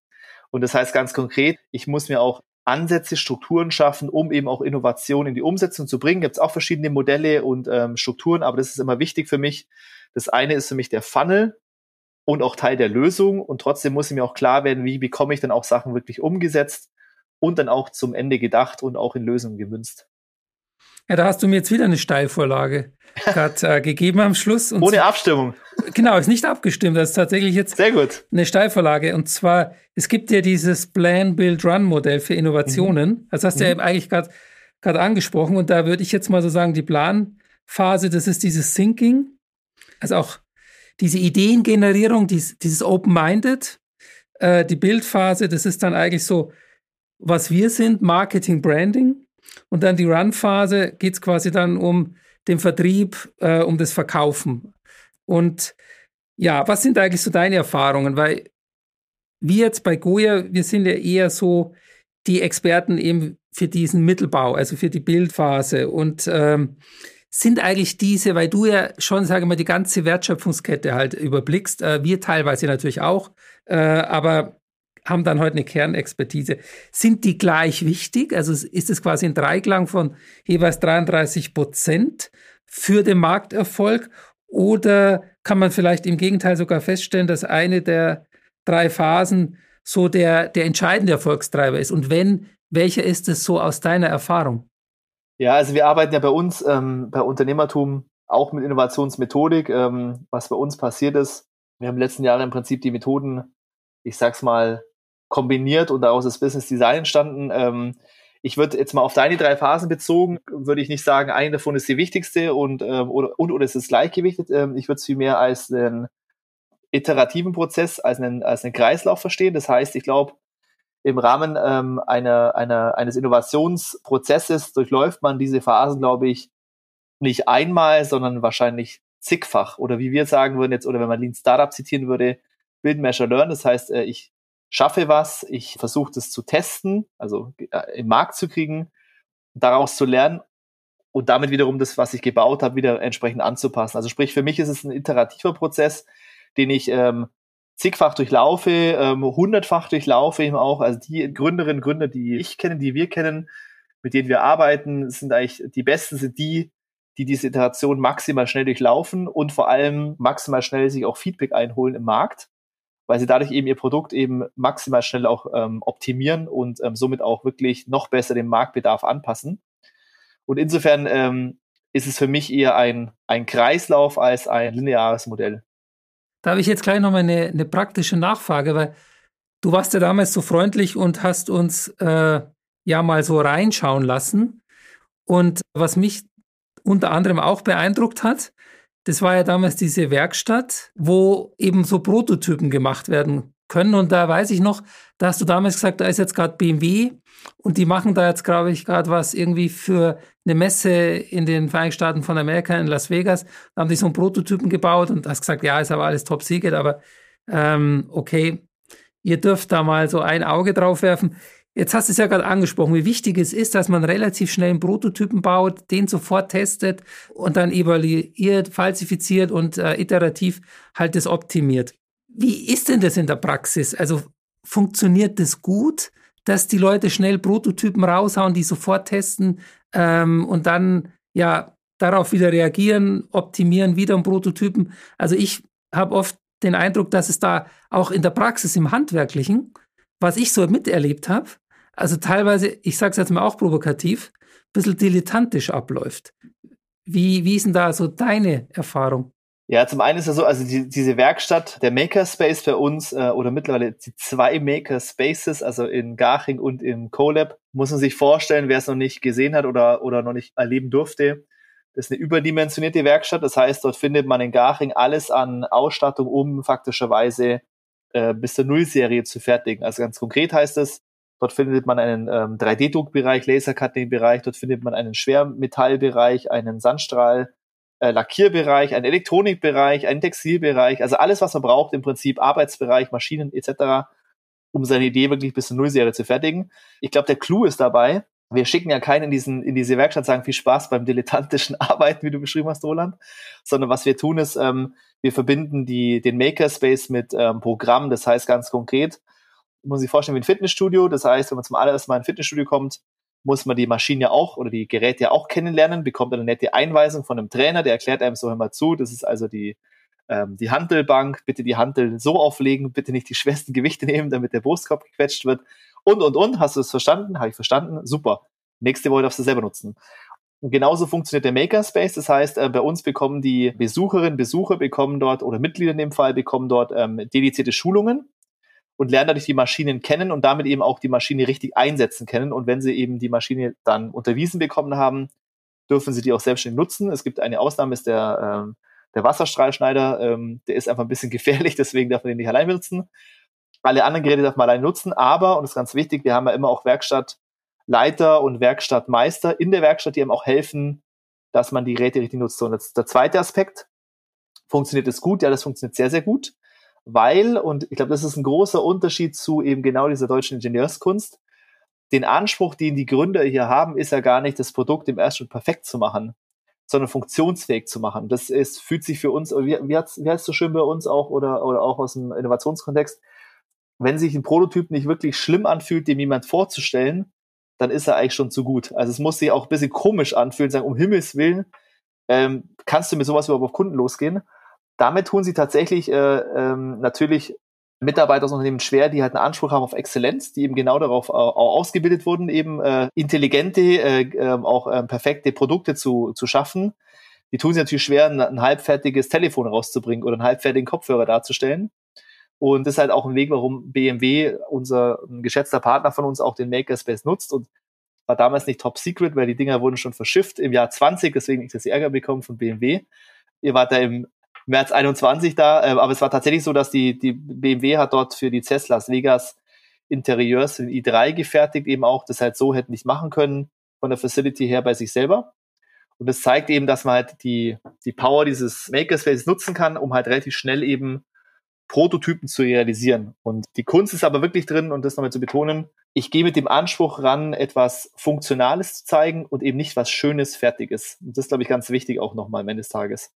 Und das heißt ganz konkret, ich muss mir auch Ansätze, Strukturen schaffen, um eben auch Innovation in die Umsetzung zu bringen. Gibt es auch verschiedene Modelle und ähm, Strukturen, aber das ist immer wichtig für mich. Das eine ist für mich der Funnel und auch Teil der Lösung. Und trotzdem muss mir auch klar werden, wie bekomme ich dann auch Sachen wirklich umgesetzt und dann auch zum Ende gedacht und auch in Lösungen gemünzt. Ja, da hast du mir jetzt wieder eine Steilvorlage grad, äh, gegeben am Schluss. Und Ohne Abstimmung. Genau, ist nicht abgestimmt. Das ist tatsächlich jetzt Sehr gut. eine Steilvorlage. Und zwar, es gibt ja dieses Plan, Build, Run Modell für Innovationen. Mhm. Das hast du mhm. ja eigentlich gerade angesprochen. Und da würde ich jetzt mal so sagen, die Planphase, das ist dieses Thinking. Also auch diese Ideengenerierung, dieses, dieses Open-Minded. Äh, die Bildphase, das ist dann eigentlich so, was wir sind, Marketing, Branding. Und dann die Run-Phase geht es quasi dann um den Vertrieb, äh, um das Verkaufen. Und ja, was sind eigentlich so deine Erfahrungen? Weil wir jetzt bei Goya, wir sind ja eher so die Experten eben für diesen Mittelbau, also für die Bildphase und ähm, sind eigentlich diese, weil du ja schon, sage ich mal, die ganze Wertschöpfungskette halt überblickst, äh, wir teilweise natürlich auch, äh, aber haben dann heute eine Kernexpertise. Sind die gleich wichtig? Also ist es quasi ein Dreiklang von jeweils 33 Prozent für den Markterfolg? Oder kann man vielleicht im Gegenteil sogar feststellen, dass eine der drei Phasen so der, der entscheidende Erfolgstreiber ist? Und wenn, welcher ist es so aus deiner Erfahrung? Ja, also wir arbeiten ja bei uns ähm, bei Unternehmertum auch mit Innovationsmethodik. Ähm, was bei uns passiert ist, wir haben letzten Jahren im Prinzip die Methoden, ich sag's mal, kombiniert und daraus ist Business Design entstanden. Ähm, ich würde jetzt mal auf deine drei Phasen bezogen, würde ich nicht sagen, eine davon ist die wichtigste und, ähm, oder, und oder ist es gleichgewichtet. Ähm, ich würde es vielmehr als einen iterativen Prozess, als einen, als einen Kreislauf verstehen. Das heißt, ich glaube, im Rahmen ähm, einer, einer, eines Innovationsprozesses durchläuft man diese Phasen, glaube ich, nicht einmal, sondern wahrscheinlich zigfach. Oder wie wir sagen würden jetzt, oder wenn man Lean Startup zitieren würde, Build, Measure, Learn. Das heißt, äh, ich schaffe was, ich versuche das zu testen, also äh, im Markt zu kriegen, daraus zu lernen und damit wiederum das, was ich gebaut habe, wieder entsprechend anzupassen. Also sprich, für mich ist es ein iterativer Prozess, den ich ähm, zigfach durchlaufe, ähm, hundertfach durchlaufe eben auch. Also die Gründerinnen und Gründer, die ich kenne, die wir kennen, mit denen wir arbeiten, sind eigentlich die besten, sind die, die diese Iteration maximal schnell durchlaufen und vor allem maximal schnell sich auch Feedback einholen im Markt, weil sie dadurch eben ihr Produkt eben maximal schnell auch ähm, optimieren und ähm, somit auch wirklich noch besser dem Marktbedarf anpassen. Und insofern ähm, ist es für mich eher ein, ein Kreislauf als ein lineares Modell. Da habe ich jetzt gleich nochmal eine, eine praktische Nachfrage, weil du warst ja damals so freundlich und hast uns äh, ja mal so reinschauen lassen. Und was mich unter anderem auch beeindruckt hat, das war ja damals diese Werkstatt, wo eben so Prototypen gemacht werden können. Und da weiß ich noch, da hast du damals gesagt, da ist jetzt gerade BMW und die machen da jetzt, glaube ich, gerade was irgendwie für eine Messe in den Vereinigten Staaten von Amerika in Las Vegas. Da haben die so einen Prototypen gebaut und hast gesagt, ja, ist aber alles top secret, aber ähm, okay, ihr dürft da mal so ein Auge drauf werfen. Jetzt hast du es ja gerade angesprochen, wie wichtig es ist, dass man relativ schnell einen Prototypen baut, den sofort testet und dann evaluiert, falsifiziert und äh, iterativ halt das optimiert. Wie ist denn das in der Praxis? Also funktioniert das gut, dass die Leute schnell Prototypen raushauen, die sofort testen ähm, und dann ja darauf wieder reagieren, optimieren, wieder einen Prototypen? Also ich habe oft den Eindruck, dass es da auch in der Praxis, im Handwerklichen, was ich so miterlebt habe, also teilweise, ich sage es jetzt mal auch provokativ, ein bisschen dilettantisch abläuft. Wie, wie ist denn da so deine Erfahrung? Ja, zum einen ist es so, also die, diese Werkstatt, der Makerspace für uns äh, oder mittlerweile die zwei Makerspaces, also in Garching und im CoLab, muss man sich vorstellen, wer es noch nicht gesehen hat oder, oder noch nicht erleben durfte. Das ist eine überdimensionierte Werkstatt. Das heißt, dort findet man in Garching alles an Ausstattung, um faktischerweise äh, bis zur Nullserie zu fertigen. Also ganz konkret heißt es, Dort findet man einen ähm, 3D-Druckbereich, Laser-Cutting-Bereich, dort findet man einen Schwermetallbereich, einen Sandstrahl, äh, Lackierbereich, einen Elektronikbereich, einen Textilbereich, also alles, was man braucht, im Prinzip Arbeitsbereich, Maschinen etc., um seine Idee wirklich bis zur Nullserie zu fertigen. Ich glaube, der Clou ist dabei, wir schicken ja keinen in, diesen, in diese Werkstatt, sagen viel Spaß beim dilettantischen Arbeiten, wie du beschrieben hast, Roland, sondern was wir tun ist, ähm, wir verbinden die, den Makerspace mit ähm, Programm, das heißt ganz konkret, muss sich vorstellen wie ein Fitnessstudio. Das heißt, wenn man zum allerersten Mal in ein Fitnessstudio kommt, muss man die Maschine ja auch oder die Geräte ja auch kennenlernen, bekommt eine nette Einweisung von einem Trainer, der erklärt einem so immer zu, das ist also die, ähm, die Handelbank, bitte die Handel so auflegen, bitte nicht die schwersten Gewichte nehmen, damit der Brustkorb gequetscht wird und, und, und. Hast du es verstanden? Habe ich verstanden? Super. Nächste Woche darfst du selber nutzen. Und genauso funktioniert der Makerspace. Das heißt, äh, bei uns bekommen die Besucherinnen, Besucher bekommen dort oder Mitglieder in dem Fall bekommen dort ähm, dedizierte Schulungen und lernen dadurch die Maschinen kennen und damit eben auch die Maschine richtig einsetzen können. Und wenn sie eben die Maschine dann unterwiesen bekommen haben, dürfen sie die auch selbstständig nutzen. Es gibt eine Ausnahme, ist der, ähm, der Wasserstrahlschneider, ähm, der ist einfach ein bisschen gefährlich, deswegen darf man den nicht allein benutzen. Alle anderen Geräte darf man allein nutzen, aber, und das ist ganz wichtig, wir haben ja immer auch Werkstattleiter und Werkstattmeister in der Werkstatt, die einem auch helfen, dass man die Geräte richtig nutzt. Und jetzt der zweite Aspekt, funktioniert es gut? Ja, das funktioniert sehr, sehr gut weil, und ich glaube, das ist ein großer Unterschied zu eben genau dieser deutschen Ingenieurskunst, den Anspruch, den die Gründer hier haben, ist ja gar nicht, das Produkt im ersten Schritt perfekt zu machen, sondern funktionsfähig zu machen. Das ist, fühlt sich für uns, wie, wie, wie heißt es so schön bei uns auch oder, oder auch aus dem Innovationskontext, wenn sich ein Prototyp nicht wirklich schlimm anfühlt, dem jemand vorzustellen, dann ist er eigentlich schon zu gut. Also es muss sich auch ein bisschen komisch anfühlen, sagen, um Himmels Willen, ähm, kannst du mit sowas überhaupt auf Kunden losgehen? Damit tun sie tatsächlich äh, ähm, natürlich Mitarbeiter aus Unternehmen schwer, die halt einen Anspruch haben auf Exzellenz, die eben genau darauf äh, auch ausgebildet wurden, eben äh, intelligente, äh, äh, auch äh, perfekte Produkte zu, zu schaffen. Die tun sie natürlich schwer, ein, ein halbfertiges Telefon rauszubringen oder einen halbfertigen Kopfhörer darzustellen. Und das ist halt auch ein Weg, warum BMW, unser geschätzter Partner von uns, auch den Makerspace nutzt und war damals nicht top secret, weil die Dinger wurden schon verschifft im Jahr 20, deswegen ich das Ärger bekommen von BMW. Ihr wart da im März 21 da, äh, aber es war tatsächlich so, dass die, die BMW hat dort für die CES Las Vegas Interieurs in i3 gefertigt, eben auch, das halt so hätten nicht machen können von der Facility her bei sich selber. Und das zeigt eben, dass man halt die, die Power dieses Makerspaces nutzen kann, um halt relativ schnell eben Prototypen zu realisieren. Und die Kunst ist aber wirklich drin, und das nochmal zu betonen, ich gehe mit dem Anspruch ran, etwas Funktionales zu zeigen und eben nicht was Schönes, Fertiges. Und das ist, glaube ich, ganz wichtig auch nochmal am Ende des Tages.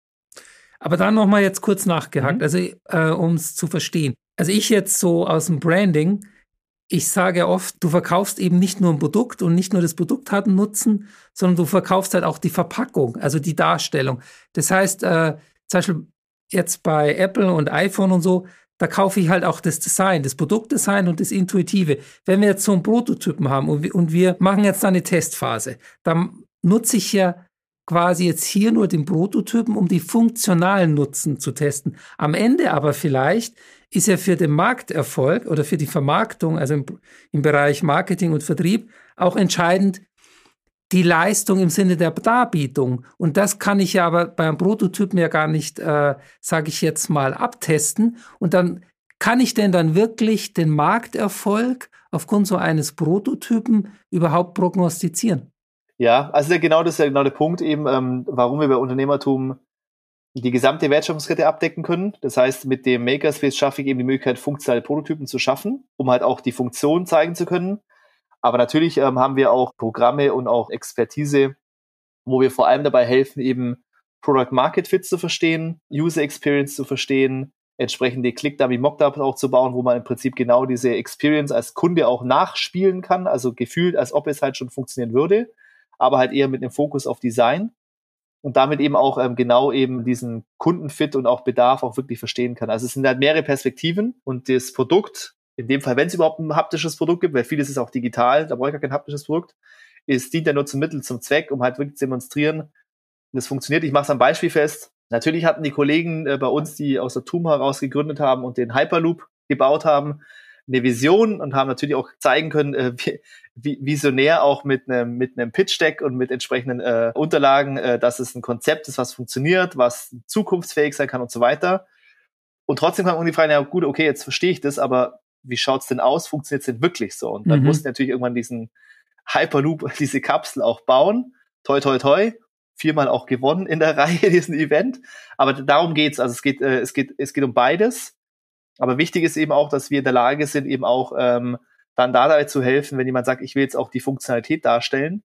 Aber dann nochmal jetzt kurz nachgehakt, mhm. also äh, um es zu verstehen. Also ich jetzt so aus dem Branding, ich sage oft, du verkaufst eben nicht nur ein Produkt und nicht nur das Produkt hat einen Nutzen, sondern du verkaufst halt auch die Verpackung, also die Darstellung. Das heißt, äh, zum Beispiel jetzt bei Apple und iPhone und so, da kaufe ich halt auch das Design, das Produktdesign und das Intuitive. Wenn wir jetzt so einen Prototypen haben und wir, und wir machen jetzt eine Testphase, dann nutze ich ja quasi jetzt hier nur den Prototypen, um die funktionalen Nutzen zu testen. Am Ende aber vielleicht ist ja für den Markterfolg oder für die Vermarktung, also im, im Bereich Marketing und Vertrieb, auch entscheidend, die Leistung im Sinne der Darbietung. Und das kann ich ja aber beim Prototypen ja gar nicht, äh, sage ich jetzt mal, abtesten. Und dann kann ich denn dann wirklich den Markterfolg aufgrund so eines Prototypen überhaupt prognostizieren? Ja, also genau das ist ja genau der Punkt eben, ähm, warum wir bei Unternehmertum die gesamte Wertschöpfungskette abdecken können. Das heißt, mit dem Makerspace schaffe ich eben die Möglichkeit, funktionale Prototypen zu schaffen, um halt auch die Funktion zeigen zu können. Aber natürlich ähm, haben wir auch Programme und auch Expertise, wo wir vor allem dabei helfen, eben Product Market Fit zu verstehen, User Experience zu verstehen, entsprechende Click-Dummy Mockups auch zu bauen, wo man im Prinzip genau diese Experience als Kunde auch nachspielen kann, also gefühlt, als ob es halt schon funktionieren würde, aber halt eher mit einem Fokus auf Design und damit eben auch ähm, genau eben diesen Kundenfit und auch Bedarf auch wirklich verstehen kann. Also es sind halt mehrere Perspektiven und das Produkt in dem Fall, wenn es überhaupt ein haptisches Produkt gibt, weil vieles ist auch digital, da brauche ich gar kein haptisches Produkt, ist, dient ja nur zum Mittel, zum Zweck, um halt wirklich zu demonstrieren, das funktioniert. Ich mache es am Beispiel fest. Natürlich hatten die Kollegen äh, bei uns, die aus der TUM heraus gegründet haben und den Hyperloop gebaut haben, eine Vision und haben natürlich auch zeigen können, äh, wie, visionär auch mit einem mit einem Pitch Deck und mit entsprechenden äh, Unterlagen, äh, dass es ein Konzept ist, was funktioniert, was zukunftsfähig sein kann und so weiter. Und trotzdem kann man irgendwie fragen, ja gut, okay, jetzt verstehe ich das, aber wie schaut's denn aus? Funktioniert es denn wirklich so? Und dann mhm. mussten natürlich irgendwann diesen Hyperloop, diese Kapsel auch bauen. Toi, toi, toi. Viermal auch gewonnen in der Reihe, diesen Event. Aber darum geht's. Also es geht, äh, es geht, es geht um beides. Aber wichtig ist eben auch, dass wir in der Lage sind, eben auch ähm, dann dabei zu helfen, wenn jemand sagt, ich will jetzt auch die Funktionalität darstellen.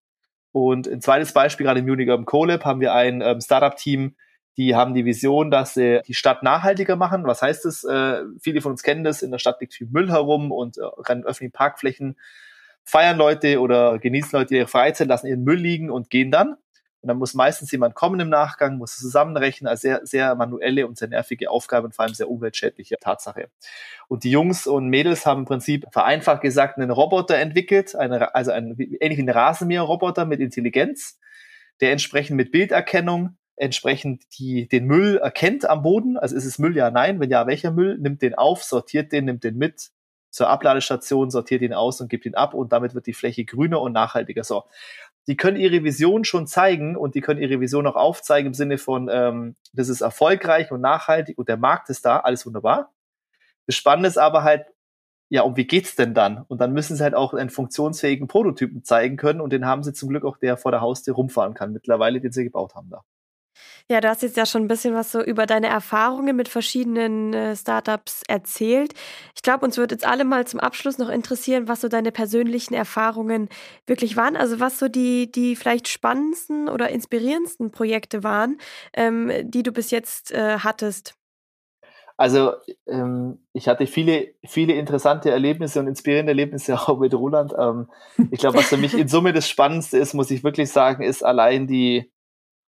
Und ein zweites Beispiel, gerade im Munich Urban Colab haben wir ein ähm, Startup-Team, die haben die Vision, dass sie die Stadt nachhaltiger machen. Was heißt das? Äh, viele von uns kennen das. In der Stadt liegt viel Müll herum und äh, rennen öffentlichen Parkflächen. Feiern Leute oder genießen Leute ihre Freizeit, lassen ihren Müll liegen und gehen dann. Und dann muss meistens jemand kommen im Nachgang, muss zusammenrechnen, als sehr, sehr manuelle und sehr nervige Aufgabe und vor allem sehr umweltschädliche Tatsache. Und die Jungs und Mädels haben im Prinzip vereinfacht gesagt einen Roboter entwickelt, eine, also ein, ähnlich wie ein Rasenmäher-Roboter mit Intelligenz, der entsprechend mit Bilderkennung entsprechend die, den Müll erkennt am Boden. Also ist es Müll, ja, nein. Wenn ja, welcher Müll? Nimmt den auf, sortiert den, nimmt den mit zur Abladestation, sortiert ihn aus und gibt ihn ab und damit wird die Fläche grüner und nachhaltiger. So. Die können ihre Vision schon zeigen und die können ihre Vision auch aufzeigen im Sinne von, ähm, das ist erfolgreich und nachhaltig und der Markt ist da, alles wunderbar. Das Spannende ist aber halt, ja, und wie geht's denn dann? Und dann müssen sie halt auch einen funktionsfähigen Prototypen zeigen können und den haben sie zum Glück auch, der vor der Haustür rumfahren kann mittlerweile, den sie gebaut haben da. Ja, du hast jetzt ja schon ein bisschen was so über deine Erfahrungen mit verschiedenen äh, Startups erzählt. Ich glaube, uns wird jetzt alle mal zum Abschluss noch interessieren, was so deine persönlichen Erfahrungen wirklich waren. Also was so die, die vielleicht spannendsten oder inspirierendsten Projekte waren, ähm, die du bis jetzt äh, hattest. Also ähm, ich hatte viele, viele interessante Erlebnisse und inspirierende Erlebnisse auch mit Roland. Ähm, ich glaube, was für mich in Summe das Spannendste ist, muss ich wirklich sagen, ist allein die,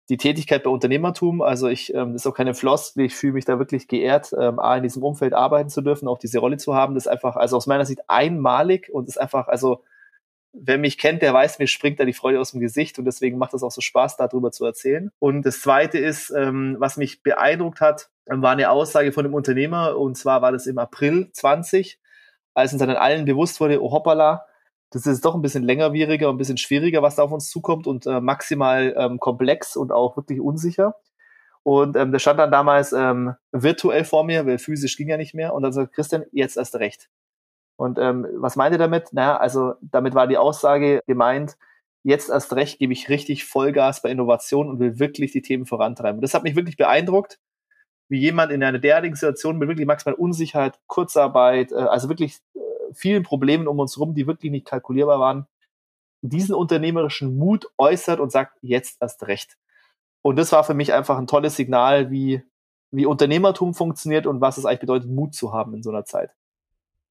die Tätigkeit bei Unternehmertum. Also ich, ähm, ist auch keine Floskel, ich fühle mich da wirklich geehrt, ähm, A, in diesem Umfeld arbeiten zu dürfen, auch diese Rolle zu haben. Das ist einfach, also aus meiner Sicht einmalig und ist einfach, also wer mich kennt, der weiß, mir springt da die Freude aus dem Gesicht und deswegen macht es auch so Spaß, darüber zu erzählen. Und das Zweite ist, ähm, was mich beeindruckt hat, ähm, war eine Aussage von einem Unternehmer und zwar war das im April 20, als uns dann allen bewusst wurde, oh hoppala, das ist doch ein bisschen längerwieriger und ein bisschen schwieriger, was da auf uns zukommt und äh, maximal ähm, komplex und auch wirklich unsicher. Und ähm, der stand dann damals ähm, virtuell vor mir, weil physisch ging ja nicht mehr. Und dann sagt Christian, jetzt erst recht. Und ähm, was meint ihr damit? Naja, also damit war die Aussage gemeint, jetzt erst recht gebe ich richtig Vollgas bei Innovation und will wirklich die Themen vorantreiben. Und das hat mich wirklich beeindruckt, wie jemand in einer derartigen Situation mit wirklich maximal Unsicherheit, Kurzarbeit, äh, also wirklich äh, vielen Problemen um uns herum, die wirklich nicht kalkulierbar waren, diesen unternehmerischen Mut äußert und sagt, jetzt erst recht. Und das war für mich einfach ein tolles Signal, wie, wie Unternehmertum funktioniert und was es eigentlich bedeutet, Mut zu haben in so einer Zeit.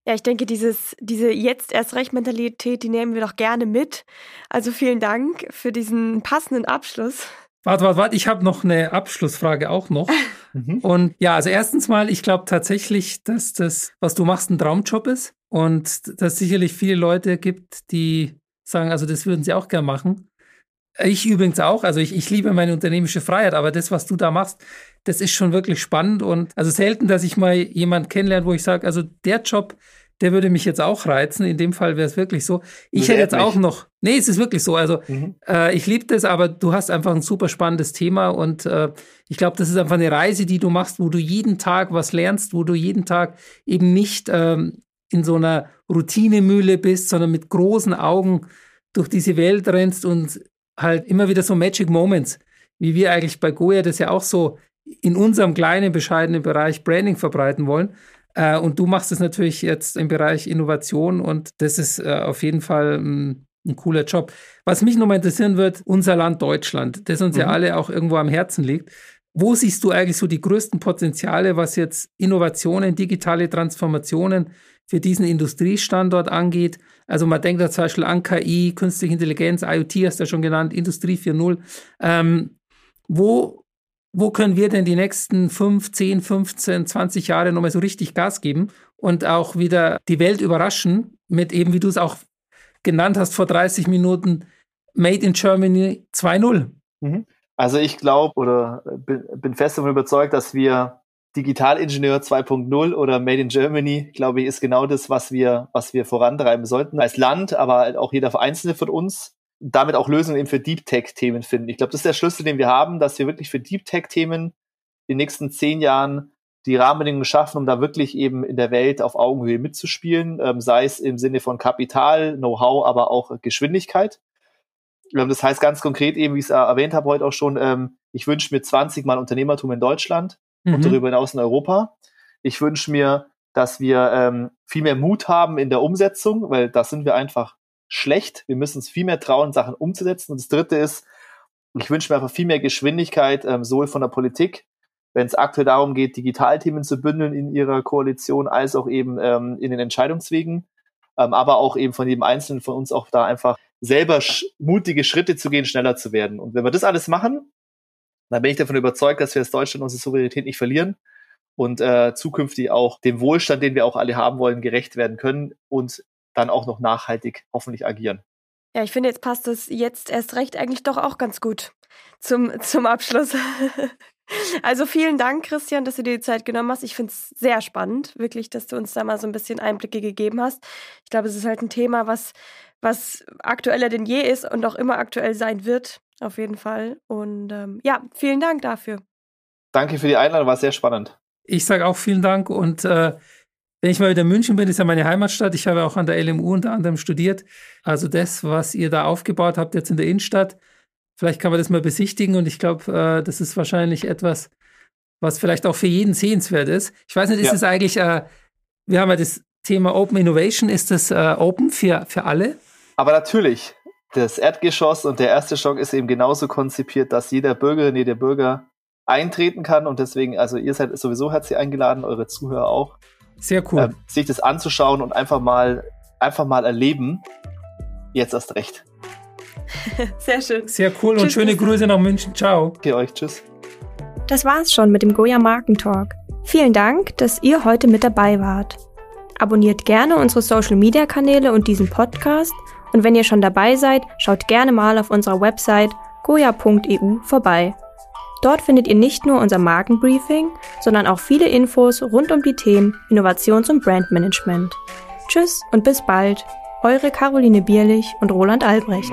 Ja, ich denke, dieses, diese jetzt erst recht Mentalität, die nehmen wir doch gerne mit. Also vielen Dank für diesen passenden Abschluss. Warte, warte, warte, ich habe noch eine Abschlussfrage auch noch. Mhm. Und ja, also erstens mal, ich glaube tatsächlich, dass das, was du machst, ein Traumjob ist und dass es sicherlich viele Leute gibt, die sagen, also das würden sie auch gern machen. Ich übrigens auch, also ich, ich liebe meine unternehmische Freiheit, aber das, was du da machst, das ist schon wirklich spannend und also selten, dass ich mal jemand kennenlerne, wo ich sage, also der Job, der würde mich jetzt auch reizen. In dem Fall wäre es wirklich so. Ich hätte jetzt auch noch, nee, es ist wirklich so. Also mhm. äh, ich liebe das, aber du hast einfach ein super spannendes Thema und äh, ich glaube, das ist einfach eine Reise, die du machst, wo du jeden Tag was lernst, wo du jeden Tag eben nicht ähm, in so einer Routinemühle bist, sondern mit großen Augen durch diese Welt rennst und halt immer wieder so Magic Moments, wie wir eigentlich bei Goya das ja auch so in unserem kleinen, bescheidenen Bereich Branding verbreiten wollen. Äh, und du machst es natürlich jetzt im Bereich Innovation und das ist äh, auf jeden Fall ein, ein cooler Job. Was mich nochmal interessieren wird, unser Land Deutschland, das uns mhm. ja alle auch irgendwo am Herzen liegt. Wo siehst du eigentlich so die größten Potenziale, was jetzt Innovationen, digitale Transformationen für diesen Industriestandort angeht? Also man denkt da zum Beispiel an KI, künstliche Intelligenz, IoT hast du ja schon genannt, Industrie 4.0. Ähm, wo, wo können wir denn die nächsten 5, 10, 15, 20 Jahre nochmal so richtig Gas geben und auch wieder die Welt überraschen mit eben, wie du es auch genannt hast vor 30 Minuten, Made in Germany 2.0? Mhm. Also ich glaube oder bin, bin fest davon überzeugt, dass wir Digitalingenieur 2.0 oder Made in Germany, glaube ich, ist genau das, was wir, was wir vorantreiben sollten als Land, aber halt auch jeder Einzelne von uns. Damit auch Lösungen eben für Deep Tech-Themen finden. Ich glaube, das ist der Schlüssel, den wir haben, dass wir wirklich für Deep Tech-Themen in den nächsten zehn Jahren die Rahmenbedingungen schaffen, um da wirklich eben in der Welt auf Augenhöhe mitzuspielen, ähm, sei es im Sinne von Kapital, Know-how, aber auch Geschwindigkeit. Ähm, das heißt ganz konkret eben, wie ich es erwähnt habe heute auch schon, ähm, ich wünsche mir 20 Mal Unternehmertum in Deutschland mhm. und darüber hinaus in Europa. Ich wünsche mir, dass wir ähm, viel mehr Mut haben in der Umsetzung, weil da sind wir einfach schlecht. Wir müssen uns viel mehr trauen, Sachen umzusetzen. Und das Dritte ist, ich wünsche mir einfach viel mehr Geschwindigkeit, ähm, sowohl von der Politik, wenn es aktuell darum geht, Digitalthemen zu bündeln in ihrer Koalition, als auch eben ähm, in den Entscheidungswegen, ähm, aber auch eben von jedem Einzelnen von uns auch da einfach selber sch mutige Schritte zu gehen, schneller zu werden. Und wenn wir das alles machen, dann bin ich davon überzeugt, dass wir als Deutschland unsere Souveränität nicht verlieren und äh, zukünftig auch dem Wohlstand, den wir auch alle haben wollen, gerecht werden können und dann auch noch nachhaltig hoffentlich agieren. Ja, ich finde, jetzt passt es jetzt erst recht eigentlich doch auch ganz gut zum, zum Abschluss. also vielen Dank, Christian, dass du dir die Zeit genommen hast. Ich finde es sehr spannend, wirklich, dass du uns da mal so ein bisschen Einblicke gegeben hast. Ich glaube, es ist halt ein Thema, was was aktueller denn je ist und auch immer aktuell sein wird, auf jeden Fall. Und ähm, ja, vielen Dank dafür. Danke für die Einladung, war sehr spannend. Ich sage auch vielen Dank und äh, wenn ich mal wieder in München bin, ist ja meine Heimatstadt. Ich habe auch an der LMU unter anderem studiert. Also das, was ihr da aufgebaut habt jetzt in der Innenstadt, vielleicht kann man das mal besichtigen und ich glaube, äh, das ist wahrscheinlich etwas, was vielleicht auch für jeden sehenswert ist. Ich weiß nicht, ist es eigentlich, äh, wir haben ja das Thema Open Innovation, ist das äh, open für, für alle? Aber natürlich, das Erdgeschoss und der erste Stock ist eben genauso konzipiert, dass jeder Bürgerin, jeder Bürger eintreten kann und deswegen, also ihr seid sowieso herzlich eingeladen, eure Zuhörer auch. Sehr cool. Äh, sich das anzuschauen und einfach mal, einfach mal erleben. Jetzt erst recht. Sehr schön. Sehr cool tschüss, und schöne Grüße nach München. Ciao. Okay, euch. Tschüss. Das war's schon mit dem Goya Markentalk. Vielen Dank, dass ihr heute mit dabei wart. Abonniert gerne unsere Social Media Kanäle und diesen Podcast und wenn ihr schon dabei seid, schaut gerne mal auf unserer Website goya.eu vorbei. Dort findet ihr nicht nur unser Markenbriefing, sondern auch viele Infos rund um die Themen Innovations- und Brandmanagement. Tschüss und bis bald, eure Caroline Bierlich und Roland Albrecht.